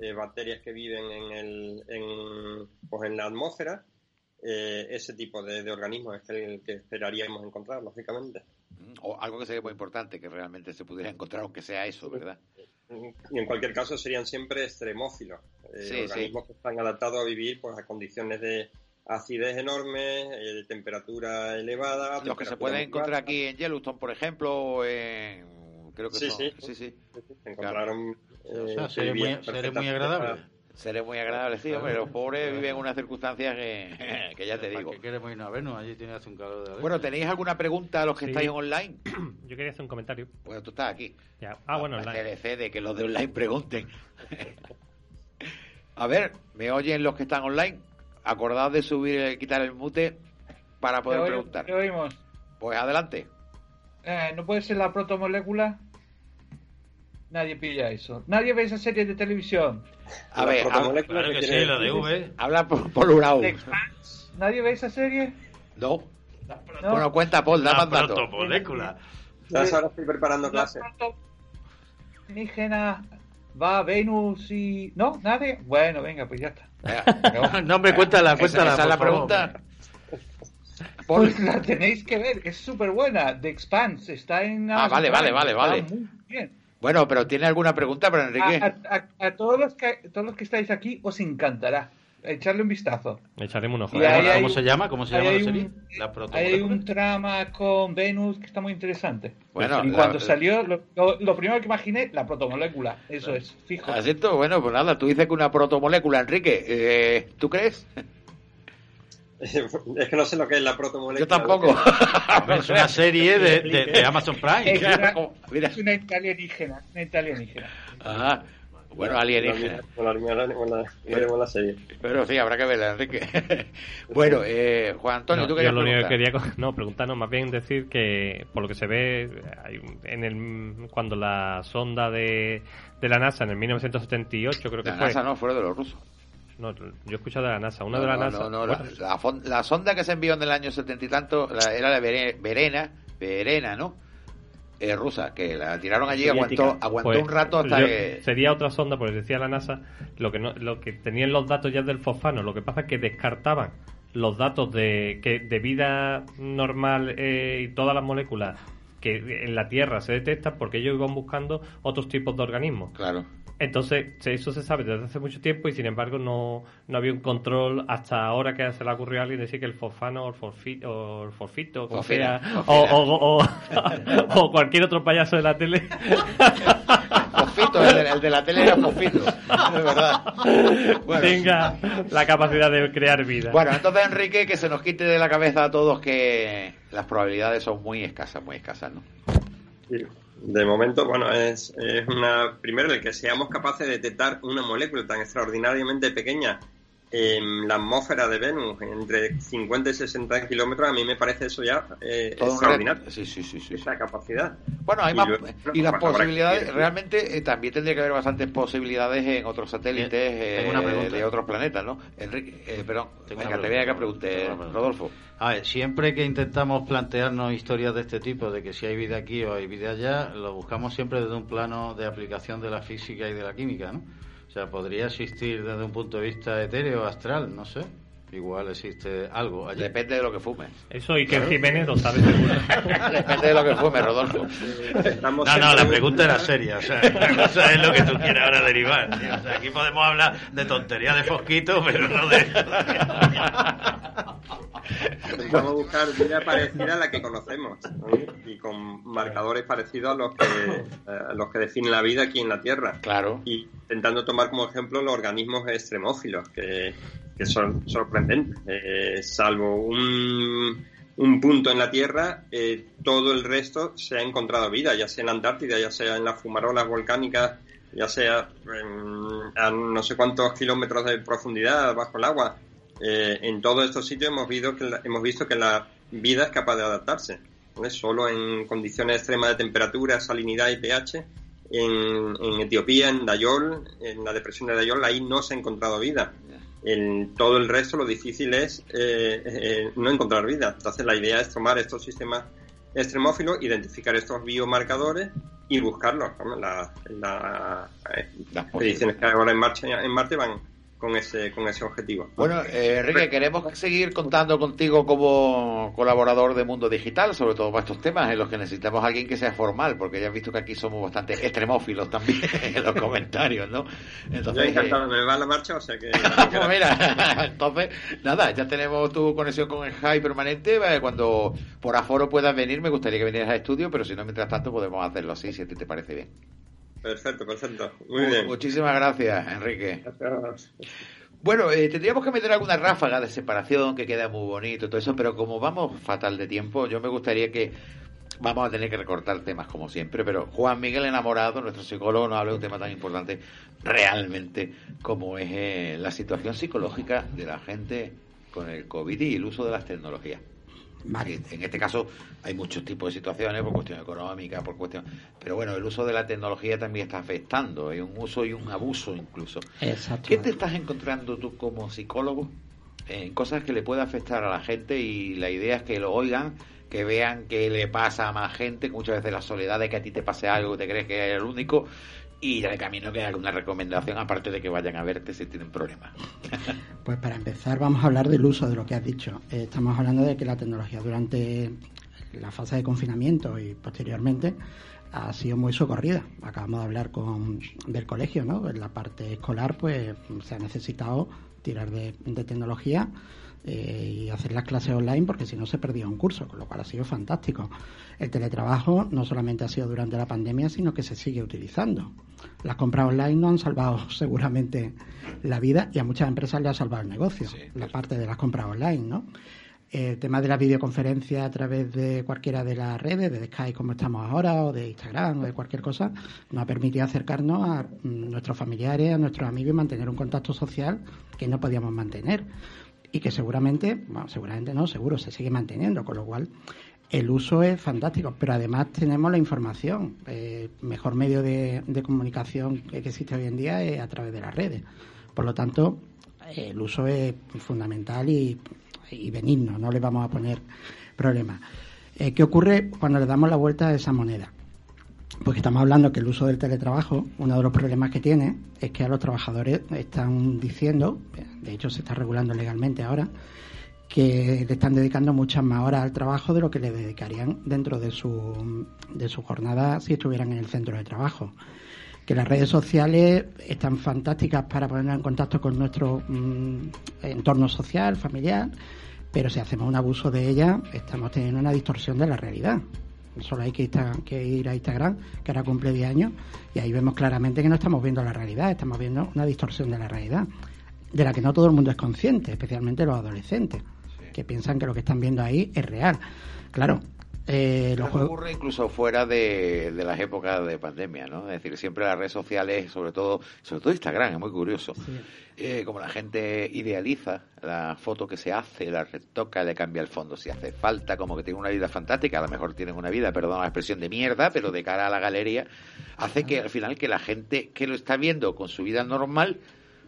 eh, bacterias que viven en, el, en, pues en la atmósfera. Eh, ese tipo de, de organismos es el que esperaríamos encontrar, lógicamente. O algo que sería muy importante, que realmente se pudiera encontrar, aunque sea eso, ¿verdad? Y en cualquier caso serían siempre extremófilos, eh, organismos que están adaptados a vivir pues, a condiciones de acidez enorme, eh, de temperatura elevada. Los que se pueden encontrar aquí en Yellowstone, por ejemplo, o en... creo que sí, son... sí, sí, sí. Se encontraron... o sea, eh, seres muy, agradables. Seré muy agradable, sí, hombre. Los pobres viven en unas circunstancias que, que ya te digo. ¿Para qué queremos ir a Venus? Allí tiene hace un calor de la Bueno, ¿tenéis alguna pregunta a los que Sí. estáis online? Yo quería hacer un comentario. Bueno, tú estás aquí. Ya. Ah, bueno, La online. De que los de online pregunten. a ver, ¿me oyen los que están online? Acordaos de subir, quitar el mute para poder Te oí- preguntar. te oímos. Pues adelante. Eh, ¿No puede ser la protomolécula? Nadie pilla eso. Nadie ve esa serie de televisión. A ver, habla, Claro que sí, la de V. habla por, por Urau. The Expanse. ¿Nadie ve esa serie? No. No. Bueno, cuenta, Paul, da La más datos. protomolécula. ¿Sabes? Ahora estoy preparando La clases. va a Venus y... ¿No? ¿Nadie? Bueno, venga, pues ya está. no, hombre, cuéntala, cuéntala. esa es la favor. pregunta. Pues la tenéis que ver, es súper buena. The Expanse está en... Ah, vale, vale, vale, vale. muy bien. Bueno, pero ¿tiene alguna pregunta para Enrique? A, a- a todos, los que, todos los que estáis aquí os encantará. Echarle un vistazo. Echaremos un ojo. Hay ¿Cómo un- se llama? ¿Cómo se llama la hay serie? un- La Hay un trama con Venus que está muy interesante. Bueno, y la- cuando salió, lo, lo- primero que imaginé, la protomolécula. Eso es, fijo. ¿Has visto? Bueno, pues nada, tú dices que una protomolécula, Enrique. Eh, ¿Tú crees? Es que no sé lo que es la protomolécula. Yo tampoco. Es una serie de, de, de Amazon Prime. Es una, Mira. es una alienígena. Una alienígena. Ah, bueno, alienígena. La, la, la, veremos la serie. Pero sí, habrá que verla, Enrique. bueno, eh, Juan Antonio, No, ¿tú yo querías lo único que quería no preguntarnos más bien decir que por lo que se ve hay en el cuando la sonda de, de la NASA en el 1978 creo que La fue NASA no, fuera de los rusos. No, yo he escuchado de la NASA una No, de la no, NASA no, no, la, bueno, la fon- la sonda que se envió en el año setenta y tanto la- era la Vere- Verena, Verena, ¿no? Eh, rusa, que la tiraron allí, soviética. aguantó, aguantó Pues, un rato hasta yo- que... sería otra sonda porque decía la NASA lo que no, lo que tenían los datos ya del fosfano lo que pasa es que descartaban los datos de que de vida normal eh, y todas las moléculas que en la Tierra se detectan porque ellos iban buscando otros tipos de organismos Claro. Entonces, eso se sabe desde hace mucho tiempo y sin embargo no, no había un control hasta ahora que se le ocurrió a alguien decir que el fosfano o el forfito, o, el forfito, sea, o, o- o- o cualquier otro payaso de la tele. Fofito, el de, el de la tele era Fofito, de verdad. Bueno. tenga la capacidad de crear vida. Bueno, entonces Enrique, que se nos quite de la cabeza a todos que las probabilidades son muy escasas, muy escasas, ¿no? Sí. De momento, bueno, es, es una. Primero, el que seamos capaces de detectar una molécula tan extraordinariamente pequeña en la atmósfera de Venus, entre 50 y 60 kilómetros, a mí me parece eso ya eh, extraordinario. Sí, sí, sí, sí. Esa capacidad. Bueno, hay Y más. luego, Y las posibilidades, que- realmente eh, también tendría que haber bastantes posibilidades en otros satélites eh, una de otros planetas, ¿no? Enrique, eh, perdón, Tengo venga, una te voy a que pregunte. Rodolfo. A ver, siempre que intentamos plantearnos historias de este tipo, de que si hay vida aquí o hay vida allá, lo buscamos siempre desde un plano de aplicación de la física y de la química, ¿no? O sea, podría existir desde un punto de vista etéreo, astral, no sé. Igual existe algo allí. Depende de lo que fumes. Eso y que Jiménez lo sabe seguro. Depende de lo que fumes, Rodolfo. Estamos No, no, la pregunta era seria. O sea, cosa es lo que tú quieras ahora derivar. tío. O sea, aquí podemos hablar de tontería de fosquito, pero no de. Intentamos buscar vida parecida a la que conocemos ¿no? y con marcadores parecidos a los que eh, a los que definen la vida aquí en la Tierra. Claro. Y intentando tomar como ejemplo los organismos extremófilos, que, que son sorprendentes. Eh, salvo un, un punto en la Tierra, eh, todo el resto se ha encontrado vida, ya sea en la Antártida, ya sea en las fumarolas volcánicas, ya sea en- a no sé cuántos kilómetros de profundidad bajo el agua. Eh, en todos estos sitios hemos visto que la, hemos visto que la vida es capaz de adaptarse. ¿vale? Solo en condiciones extremas de temperatura, salinidad y pH, en, en Etiopía, en Dayol, en la depresión de Dayol, ahí no se ha encontrado vida. En todo el resto lo difícil es eh, eh, no encontrar vida. Entonces la idea es tomar estos sistemas extremófilos, identificar estos biomarcadores y buscarlos. ¿no? La- la- las expediciones que hay ahora en marcha en Marte van con ese, con ese objetivo. Bueno, eh, Enrique, queremos seguir contando contigo como colaborador de Mundo Digital, sobre todo para estos temas en los que necesitamos a alguien que sea formal, porque ya has visto que aquí somos bastante extremófilos también en los comentarios, ¿no? Entonces, Yo encantado, me va la marcha, o sea que... pues mira, entonces, nada, ya tenemos tu conexión con el High permanente, eh, cuando por aforo puedas venir, me gustaría que vinieras al estudio, pero si no, mientras tanto podemos hacerlo así, si a ti te parece bien. Perfecto, perfecto. Muy bien. Muchísimas gracias, Enrique. Bueno, eh, tendríamos que meter alguna ráfaga de separación que queda muy bonito, todo eso, pero como vamos fatal de tiempo, yo me gustaría que vamos a tener que recortar temas como siempre, pero Juan Miguel Enamorado, nuestro psicólogo, nos habla de un tema tan importante realmente como es eh, la situación psicológica de la gente con el COVID y el uso de las tecnologías. En este caso hay muchos tipos de situaciones por cuestión económica, por cuestión, pero bueno, el uso de la tecnología también está afectando, hay un uso y un abuso incluso. ¿Qué te estás encontrando tú como psicólogo en cosas que le puede afectar a la gente y la idea es que lo oigan, que vean que le pasa a más gente, muchas veces la soledad de que a ti te pase algo, te crees que eres el único y de camino que alguna recomendación aparte de que vayan a verte si tienen problemas. Pues para empezar vamos a hablar del uso de lo que has dicho. Eh, estamos hablando de que la tecnología durante la fase de confinamiento y posteriormente ha sido muy socorrida. Acabamos de hablar con del colegio, ¿no? En la parte escolar pues se ha necesitado tirar de tecnología eh, y hacer las clases online porque si no se perdía un curso, con lo cual ha sido fantástico. El teletrabajo no solamente ha sido durante la pandemia, sino que se sigue utilizando. Las compras online no han salvado seguramente la vida y a muchas empresas le ha salvado el negocio, la parte de las compras online, ¿no? El tema de la videoconferencia a través de cualquiera de las redes, de Skype como estamos ahora, o de Instagram, o de cualquier cosa, nos ha permitido acercarnos a nuestros familiares, a nuestros amigos y mantener un contacto social que no podíamos mantener y que seguramente, bueno, seguramente no, seguro se sigue manteniendo, con lo cual el uso es fantástico, pero además tenemos la información. El mejor medio de, comunicación que existe hoy en día es a través de las redes. Por lo tanto, el uso es fundamental y, y benigno, no le vamos a poner problemas. Eh, ¿Qué ocurre cuando le damos la vuelta a esa moneda? Porque estamos hablando que el uso del teletrabajo, uno de los problemas que tiene es que a los trabajadores están diciendo, de hecho se está regulando legalmente ahora, que le están dedicando muchas más horas al trabajo de lo que le dedicarían dentro de su, de su jornada si estuvieran en el centro de trabajo. Que las redes sociales están fantásticas para ponernos en contacto con nuestro mm, entorno social, familiar, pero si hacemos un abuso de ellas, estamos teniendo una distorsión de la realidad. Solo hay que, ir a Instagram, que ahora cumple 10 años, y ahí vemos claramente que no estamos viendo la realidad, estamos viendo una distorsión de la realidad, de la que no todo el mundo es consciente, especialmente los adolescentes, que piensan que lo que están viendo ahí es real. Claro, eh, ocurre incluso fuera de, las épocas de pandemia, ¿no? Es decir, siempre las redes sociales, sobre todo, sobre todo Instagram, es muy curioso. Eh, como la gente idealiza la foto que se hace, la retoca, le cambia el fondo. Si hace falta, como que tiene una vida fantástica, a lo mejor tienen una vida, perdón la expresión de mierda, pero de cara a la galería, hace que al final que la gente que lo está viendo con su vida normal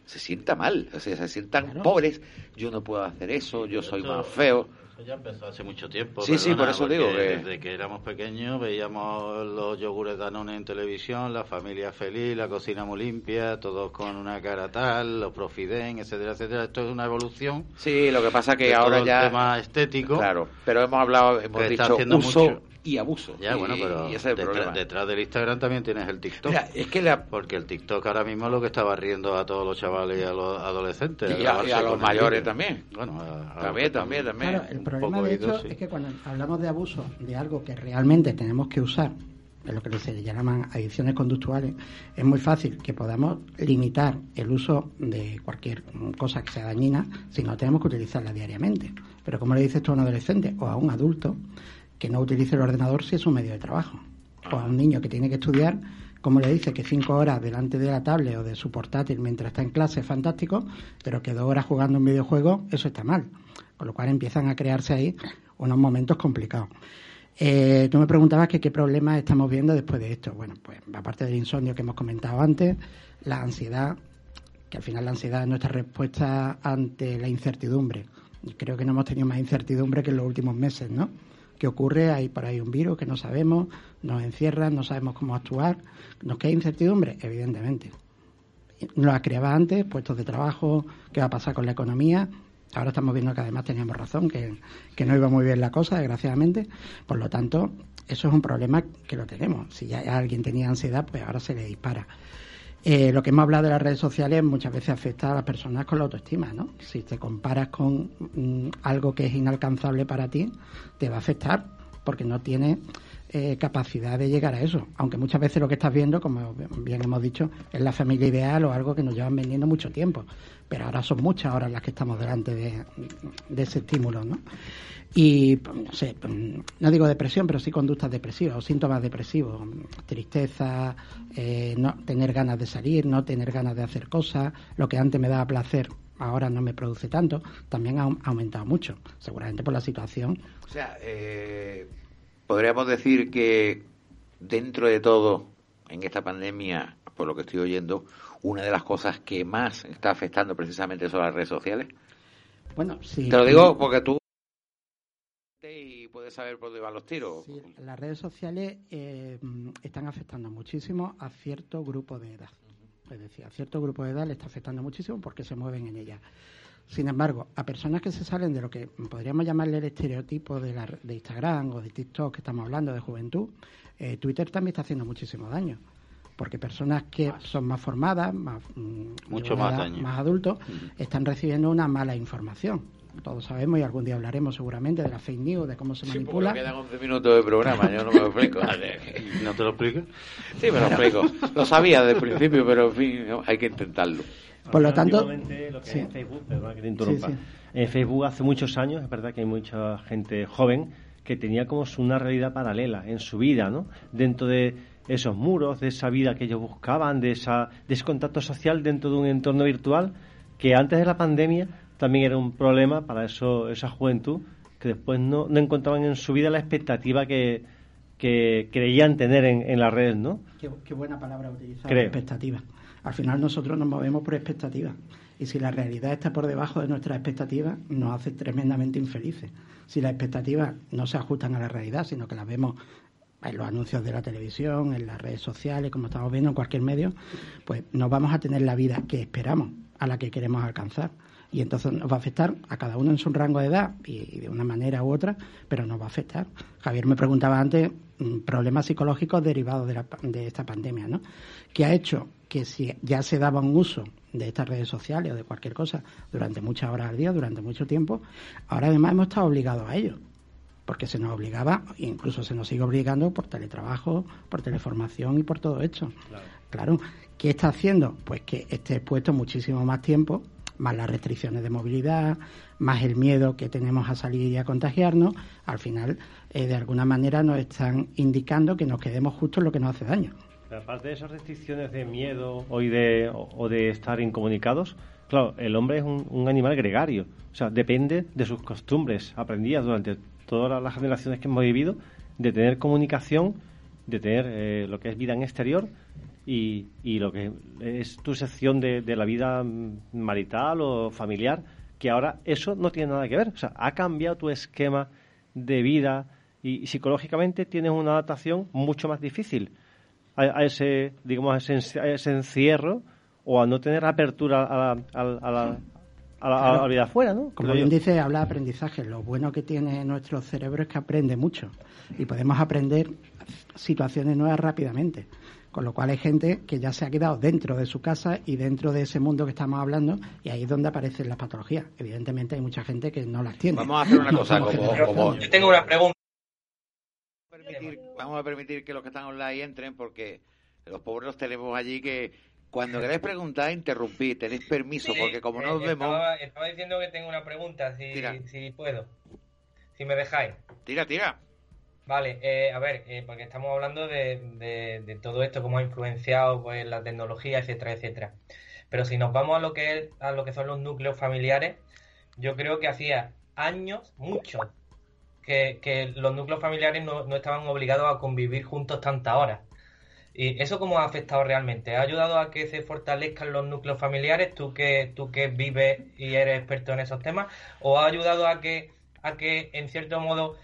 se sienta mal, o sea, se sientan pobres, yo no puedo hacer eso, yo soy más feo ya empezó hace mucho tiempo. Sí, sí, por eso digo que... Desde que éramos pequeños veíamos los yogures Danone en televisión, la familia feliz, la cocina muy limpia, todos con una cara tal, los profiden, etcétera, etcétera. Esto es una evolución. Sí, lo que pasa que ahora ya... El tema estético. Claro, pero hemos hablado, hemos dicho uso... Mucho y abuso. Ya, bueno, pero detrás, del Instagram también tienes el TikTok. es que la... Porque el TikTok ahora mismo es lo que está barriendo a todos los chavales y a los adolescentes. Y, a, los mayores también. Bueno, también, también, también. el problema de hecho es que cuando hablamos de abuso de algo que realmente tenemos que usar, en lo que se llaman adicciones conductuales, es muy fácil que podamos limitar el uso de cualquier cosa que sea dañina si no tenemos que utilizarla diariamente. Pero como le dices tú a un adolescente o a un adulto, que no utilice el ordenador si es un medio de trabajo. O a un niño que tiene que estudiar, como le dice que cinco horas delante de la tablet o de su portátil mientras está en clase es fantástico, pero que dos horas jugando un videojuego, eso está mal. Con lo cual empiezan a crearse ahí unos momentos complicados. Eh, tú me preguntabas que qué problemas estamos viendo después de esto. Bueno, pues aparte del insomnio que hemos comentado antes, la ansiedad, que al final la ansiedad es nuestra respuesta ante la incertidumbre. Creo que no hemos tenido más incertidumbre que en los últimos meses, ¿no? ¿Qué ocurre? Hay por ahí un virus que no sabemos, nos encierran, no sabemos cómo actuar. ¿Nos queda incertidumbre? Evidentemente. no las creaba antes, puestos de trabajo, qué va a pasar con la economía. Ahora estamos viendo que además teníamos razón, que, que no iba muy bien la cosa, desgraciadamente. Por lo tanto, eso es un problema que lo tenemos. Si ya alguien tenía ansiedad, pues ahora se le dispara. Eh, lo que hemos hablado de las redes sociales muchas veces afecta a las personas con la autoestima, ¿no? Si te comparas con mm, algo que es inalcanzable para ti, te va a afectar porque no tienes eh, capacidad de llegar a eso. Aunque muchas veces lo que estás viendo, como bien hemos dicho, es la familia ideal o algo que nos llevan vendiendo mucho tiempo. Pero ahora son muchas horas las que estamos delante de, ese estímulo, ¿no? Y, no sé, no digo depresión, pero sí conductas depresivas o síntomas depresivos. Tristeza, eh, no tener ganas de salir, no tener ganas de hacer cosas, lo que antes me daba placer ahora no me produce tanto, también ha aumentado mucho, seguramente por la situación. O sea, eh, podríamos decir que dentro de todo, en esta pandemia, por lo que estoy oyendo, una de las cosas que más está afectando precisamente son las redes sociales. Bueno, sí. Te lo digo porque tú y puedes saber por dónde van los tiros. Sí, las redes sociales eh, están afectando muchísimo a cierto grupo de edad. Es decir, a cierto grupo de edad le está afectando muchísimo porque se mueven en ellas. Sin embargo, a personas que se salen de lo que podríamos llamarle el estereotipo de, la, de Instagram o de TikTok que estamos hablando de juventud, eh, Twitter también está haciendo muchísimo daño. Porque personas que son más formadas, más, mm, Mucho más, más adultos, están recibiendo una mala información todos sabemos y algún día hablaremos seguramente de la fake news, de cómo se sí, manipula. quedan 11 minutos de programa, yo no me lo explico. ¿No te lo explico? Sí, me lo explico. Lo sabía desde el principio, pero en fin, hay que intentarlo. Por lo tanto, lo que en Facebook, perdón, que te interrumpa. En Facebook hace muchos años, es verdad que hay mucha gente joven que tenía como una realidad paralela en su vida, ¿no? Dentro de esos muros, de esa vida que ellos buscaban, de, esa, de ese contacto social dentro de un entorno virtual que antes de la pandemia también era un problema para eso, esa juventud que después no, no encontraban en su vida la expectativa que, que creían tener en, en las redes, ¿no? Qué, buena palabra utilizar, expectativa. Al final nosotros nos movemos por expectativas y si la realidad está por debajo de nuestras expectativas nos hace tremendamente infelices. Si las expectativas no se ajustan a la realidad, sino que las vemos en los anuncios de la televisión, en las redes sociales, como estamos viendo en cualquier medio, pues no vamos a tener la vida que esperamos, a la que queremos alcanzar. Y entonces nos va a afectar a cada uno en su rango de edad y de una manera u otra, pero nos va a afectar. Javier me preguntaba antes mm, problemas psicológicos derivados de, la, de esta pandemia, ¿no? Que ha hecho que si ya se daba un uso de estas redes sociales o de cualquier cosa durante muchas horas al día, durante mucho tiempo, ahora además hemos estado obligados a ello, porque se nos obligaba, incluso se nos sigue obligando por teletrabajo, por teleformación y por todo esto. Claro. claro. ¿Qué está haciendo? Pues que esté expuesto muchísimo más tiempo, más las restricciones de movilidad, más el miedo que tenemos a salir y a contagiarnos, al final, eh, de alguna manera, nos están indicando que nos quedemos justo en lo que nos hace daño aparte de esas restricciones de miedo o de, o de estar incomunicados, claro, el hombre es un, animal gregario. O sea, depende de sus costumbres aprendidas durante todas las generaciones que hemos vivido, de tener comunicación, de tener eh, lo que es vida en exterior y, y lo que es tu sección de, de la vida marital o familiar, que ahora eso no tiene nada que ver. O sea, ha cambiado tu esquema de vida y psicológicamente tienes una adaptación mucho más difícil a, ese, digamos, a ese, encierro o a no tener apertura a la, a la, vida afuera, ¿no? Como bien dice, habla de aprendizaje. Lo bueno que tiene nuestro cerebro es que aprende mucho y podemos aprender situaciones nuevas rápidamente. Con lo cual hay gente que ya se ha quedado dentro de su casa y dentro de ese mundo que estamos hablando y ahí es donde aparecen las patologías. Evidentemente hay mucha gente que no las tiene. Vamos a hacer una cosa, como, Yo tengo una pregunta vamos a permitir que los que están online entren porque los pobres los tenemos allí que cuando queréis preguntar, interrumpir, tenéis permiso, porque como no os vemos... Estaba, diciendo que tengo una pregunta, si, si puedo, si me dejáis. Tira, tira. Vale, eh, a ver, eh, porque estamos hablando de, de, todo esto, cómo ha influenciado pues, la tecnología, etcétera, etcétera. Pero si nos vamos a lo que es, a lo que son los núcleos familiares, yo creo que hacía años, muchos, que, los núcleos familiares no, no, estaban obligados a convivir juntos tantas horas. ¿Y eso cómo ha afectado realmente? ¿Ha ayudado a que se fortalezcan los núcleos familiares, tú que, tú que vives y eres experto en esos temas? ¿O ha ayudado a que, a que en cierto modo,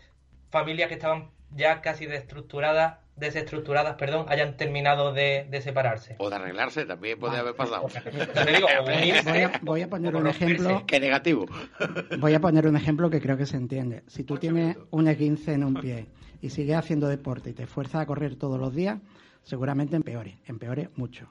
familias que estaban ya casi destructuradas desestructuradas, perdón, hayan terminado de, de separarse. O de arreglarse, también puede haber pasado. voy, a, voy a poner un ejemplo. Qué negativo. Voy a poner un ejemplo que creo que se entiende. Si tú tienes un E15 en un pie y sigues haciendo deporte y te esfuerzas a correr todos los días, seguramente empeore, empeore mucho.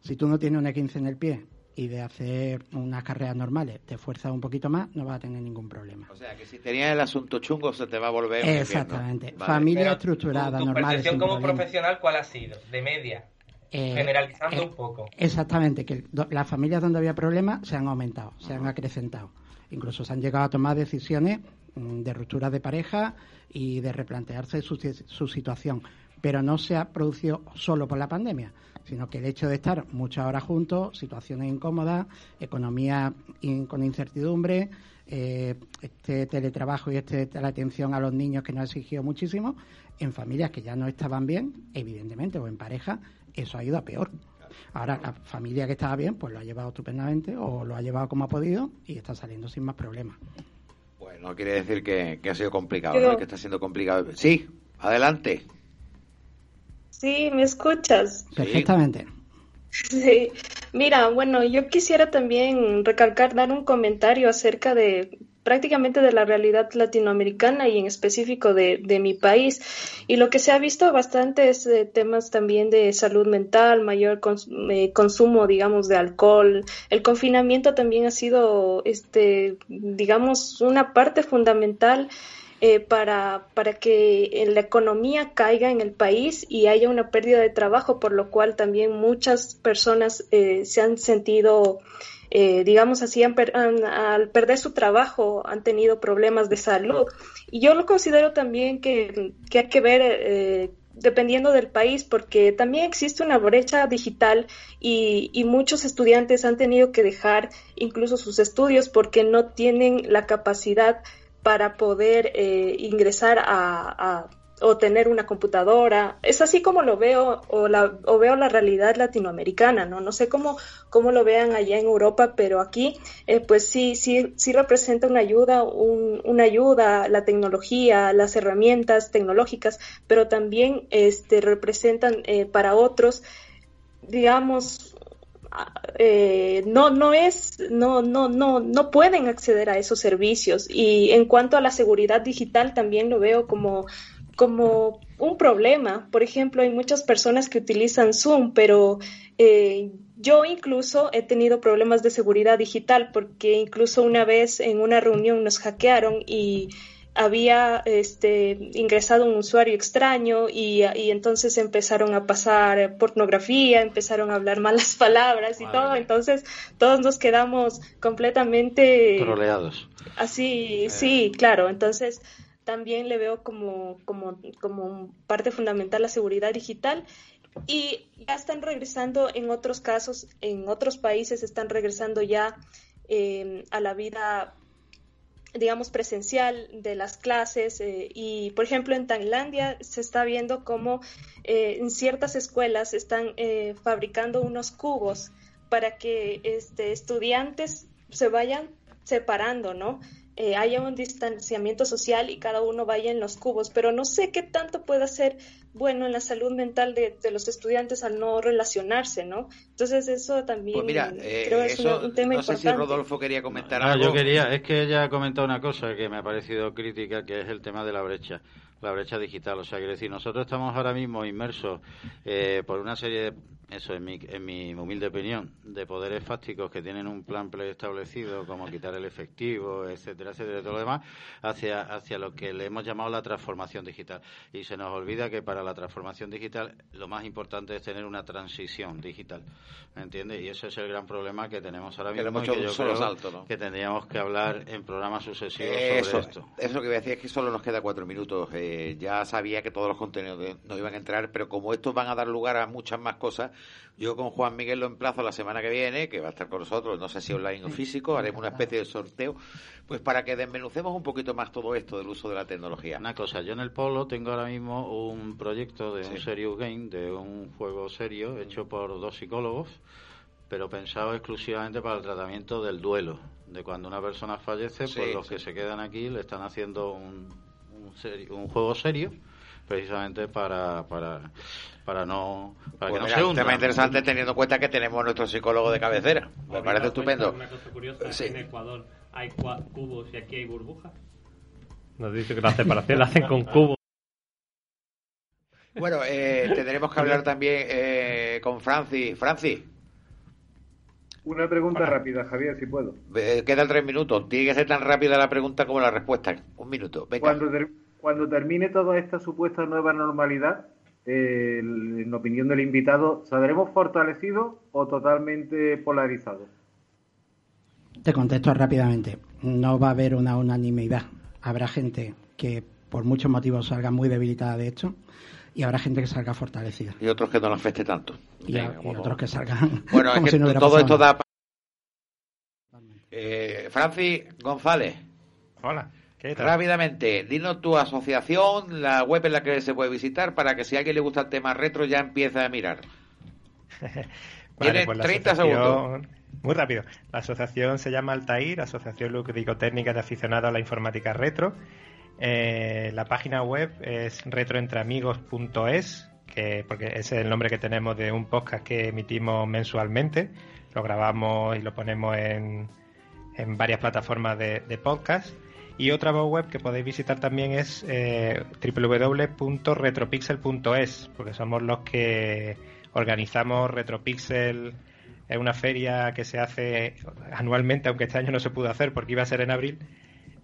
Si tú no tienes un E15 en el pie y de hacer unas carreras normales te esfuerzas un poquito más, no vas a tener ningún problema. O sea, que si tenías el asunto chungo se te va a volver. Exactamente. Familia estructurada, tu, tu normal. percepción como profesional, ¿cuál ha sido? De media. Eh, generalizando eh, un poco. Exactamente, que las familias donde había problemas se han aumentado, se han acrecentado. Incluso se han llegado a tomar decisiones mm, de ruptura de pareja y de replantearse su, su situación. Pero no se ha producido solo por la pandemia, sino que el hecho de estar muchas horas juntos, situaciones incómodas, economía in, con incertidumbre, eh, este teletrabajo y este, la atención a los niños que nos ha exigido muchísimo, en familias que ya no estaban bien, evidentemente, o en pareja, eso ha ido a peor. Ahora, la familia que estaba bien, pues lo ha llevado estupendamente o lo ha llevado como ha podido y está saliendo sin más problemas. Bueno, no quiere decir que, que ha sido complicado, Pero... ¿no? que está siendo complicado. Sí, adelante. Sí, ¿me escuchas? Perfectamente. Sí. Mira, bueno, yo quisiera también recalcar, dar un comentario acerca de prácticamente de la realidad latinoamericana y en específico de, de mi país. Y lo que se ha visto bastante es eh, temas también de salud mental, mayor cons eh, consumo, digamos, de alcohol. El confinamiento también ha sido, este, digamos, una parte fundamental eh, para, para que la economía caiga en el país y haya una pérdida de trabajo, por lo cual también muchas personas eh, se han sentido, eh, digamos así, han per han, al perder su trabajo han tenido problemas de salud. Y yo lo considero también que, que hay que ver eh, dependiendo del país, porque también existe una brecha digital y, y, muchos estudiantes han tenido que dejar incluso sus estudios porque no tienen la capacidad para poder eh, ingresar a, a, o tener una computadora. Es así como lo veo o, la, o veo la realidad latinoamericana, ¿no? No sé cómo, cómo lo vean allá en Europa, pero aquí eh, pues sí, sí, sí representa una ayuda, un, una ayuda, la tecnología, las herramientas tecnológicas, pero también este, representan eh, para otros, digamos, eh, no no es no no no no pueden acceder a esos servicios. Y en cuanto a la seguridad digital también lo veo como como un problema. Por ejemplo hay muchas personas que utilizan Zoom pero eh, yo incluso he tenido problemas de seguridad digital porque incluso una vez en una reunión nos hackearon y había este, ingresado un usuario extraño y, y, entonces empezaron a pasar pornografía, empezaron a hablar malas palabras y Madre todo, entonces todos nos quedamos completamente troleados. Así, eh. sí, claro, entonces también le veo como, como, como parte fundamental la seguridad digital y ya están regresando en otros casos, en otros países están regresando ya eh, a la vida digamos, presencial de las clases. Eh, y, por ejemplo, en Tailandia se está viendo cómo eh, en ciertas escuelas están eh, fabricando unos cubos para que este, estudiantes se vayan separando, ¿no? Eh, haya un distanciamiento social y cada uno vaya en los cubos, pero no sé qué tanto puede ser bueno en la salud mental de, de los estudiantes al no relacionarse, ¿no? Entonces eso también pues mira, eh, creo es eso, un, un, tema no sé si Rodolfo quería comentar ah, algo. Yo quería, es que ella ha comentado una cosa que me ha parecido crítica, que es el tema de la brecha la brecha digital. O sea, quiero decir, nosotros estamos ahora mismo inmersos eh, por una serie de, eso en mi, en mi humilde opinión, de poderes fácticos que tienen un plan preestablecido, como quitar el efectivo, etcétera, etcétera, todo lo demás, hacia, hacia lo que le hemos llamado la transformación digital. Y se nos olvida que para la transformación digital lo más importante es tener una transición digital. ¿Me entiendes? Y ese es el gran problema que tenemos ahora mismo. Que, que yo creo salto, ¿no? que tendríamos que hablar en programas sucesivos eso, sobre esto. Eso lo que voy a decir es que solo nos queda cuatro minutos. Eh, ya sabía que todos los contenidos no iban a entrar, pero como estos van a dar lugar a muchas más cosas, yo con Juan Miguel lo emplazo la semana que viene, que va a estar con nosotros, no sé si online o físico, haremos una especie de sorteo, pues para que desmenucemos un poquito más todo esto del uso de la tecnología. Una cosa, yo en el Polo tengo ahora mismo un proyecto de sí. un serious game, de un juego serio, hecho por dos psicólogos, pero pensado exclusivamente para el tratamiento del duelo, de cuando una persona fallece, pues los sí. que se quedan aquí le están haciendo un un, serio, un juego serio precisamente para, para, para no para Pues que no mira, se un hunda. tema interesante teniendo en cuenta que tenemos nuestro psicólogo de cabecera. Me parece estupendo. Una cosa curiosa, Sí. en Ecuador hay cubos y aquí hay burbujas. Nos dice que la separación la hacen con cubos. Bueno, eh, tendremos que hablar también eh, con Francis. Francis, Una pregunta rápida, Javier, si puedo. eh, quedan tres minutos. Tiene que ser tan rápida la pregunta como la respuesta. Un minuto. Venga. Cuando, ter- cuando termine toda esta supuesta nueva normalidad, eh, en opinión del invitado, ¿saldremos fortalecidos o totalmente polarizados? Te contesto rápidamente. No va a haber una unanimidad. Habrá gente que por muchos motivos salga muy debilitada de esto y habrá gente que salga fortalecida. Y otros que no le afecte tanto. Y, a- otros que salgan Bueno, es como que si no hubiera todo pasado esto nada. da. Eh, Francis González. Hola. Rápidamente, dinos tu asociación, la web en la que se puede visitar para que si a alguien le gusta el tema retro ya empiece a mirar. Tienes pues la 30 asociación- Muy rápido. La asociación se llama Altair, Asociación Lúdico-Técnica de Aficionados a la Informática Retro. Eh, la página web es retroentreamigos.es, que, porque ese es el nombre que tenemos de un podcast que emitimos mensualmente. Lo grabamos y lo ponemos en, en varias plataformas de, de podcast. Y otra web que podéis visitar también es eh, www.retropixel.es, porque somos los que organizamos Retropixel. Es una feria que se hace anualmente, aunque este año no se pudo hacer porque iba a ser en abril,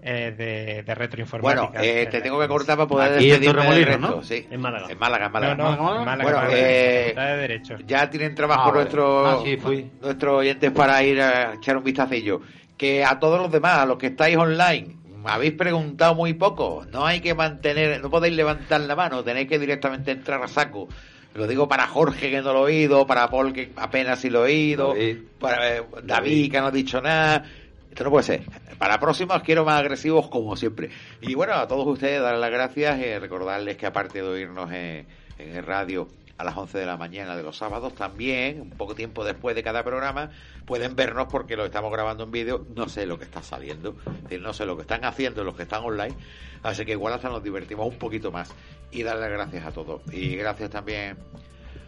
eh, de, de retroinformática. Bueno, eh, te tengo que cortar para poder Aquí en despedirme del resto. ¿no? Sí. En Málaga. En Málaga, en Málaga. No, no, en Málaga, bueno, Málaga, eh, de Derecho. ya tienen trabajo Ah, nuestros Ah, sí, fui. nuestros oyentes para ir a echar un vistacillo. Que a todos los demás, a los que estáis online, habéis preguntado muy poco. No hay que mantener, no podéis levantar la mano, tenéis que directamente entrar a saco. Lo digo para Jorge que no lo he oído, para Paul que apenas sí lo he oído, David. para eh, David que no ha dicho nada. Esto no puede ser. Para próximos quiero más agresivos como siempre. Y bueno, a todos ustedes darles las gracias y recordarles que aparte de oírnos en, en el radio a las 11 de la mañana de los sábados, también, un poco tiempo después de cada programa, pueden vernos porque lo estamos grabando en vídeo. No sé lo que está saliendo, es decir, no sé lo que están haciendo los que están online. Así que igual hasta nos divertimos un poquito más. Y darle las gracias a todos. Y gracias también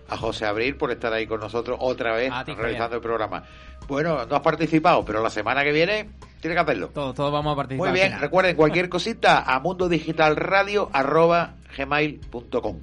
a José Abril por estar ahí con nosotros otra vez ti, realizando el programa. Bueno, no has participado, pero la semana que viene tiene que hacerlo. Todos, todos vamos a participar. Muy bien, recuerden cualquier cosita a mundodigitalradio arroba gmail.com.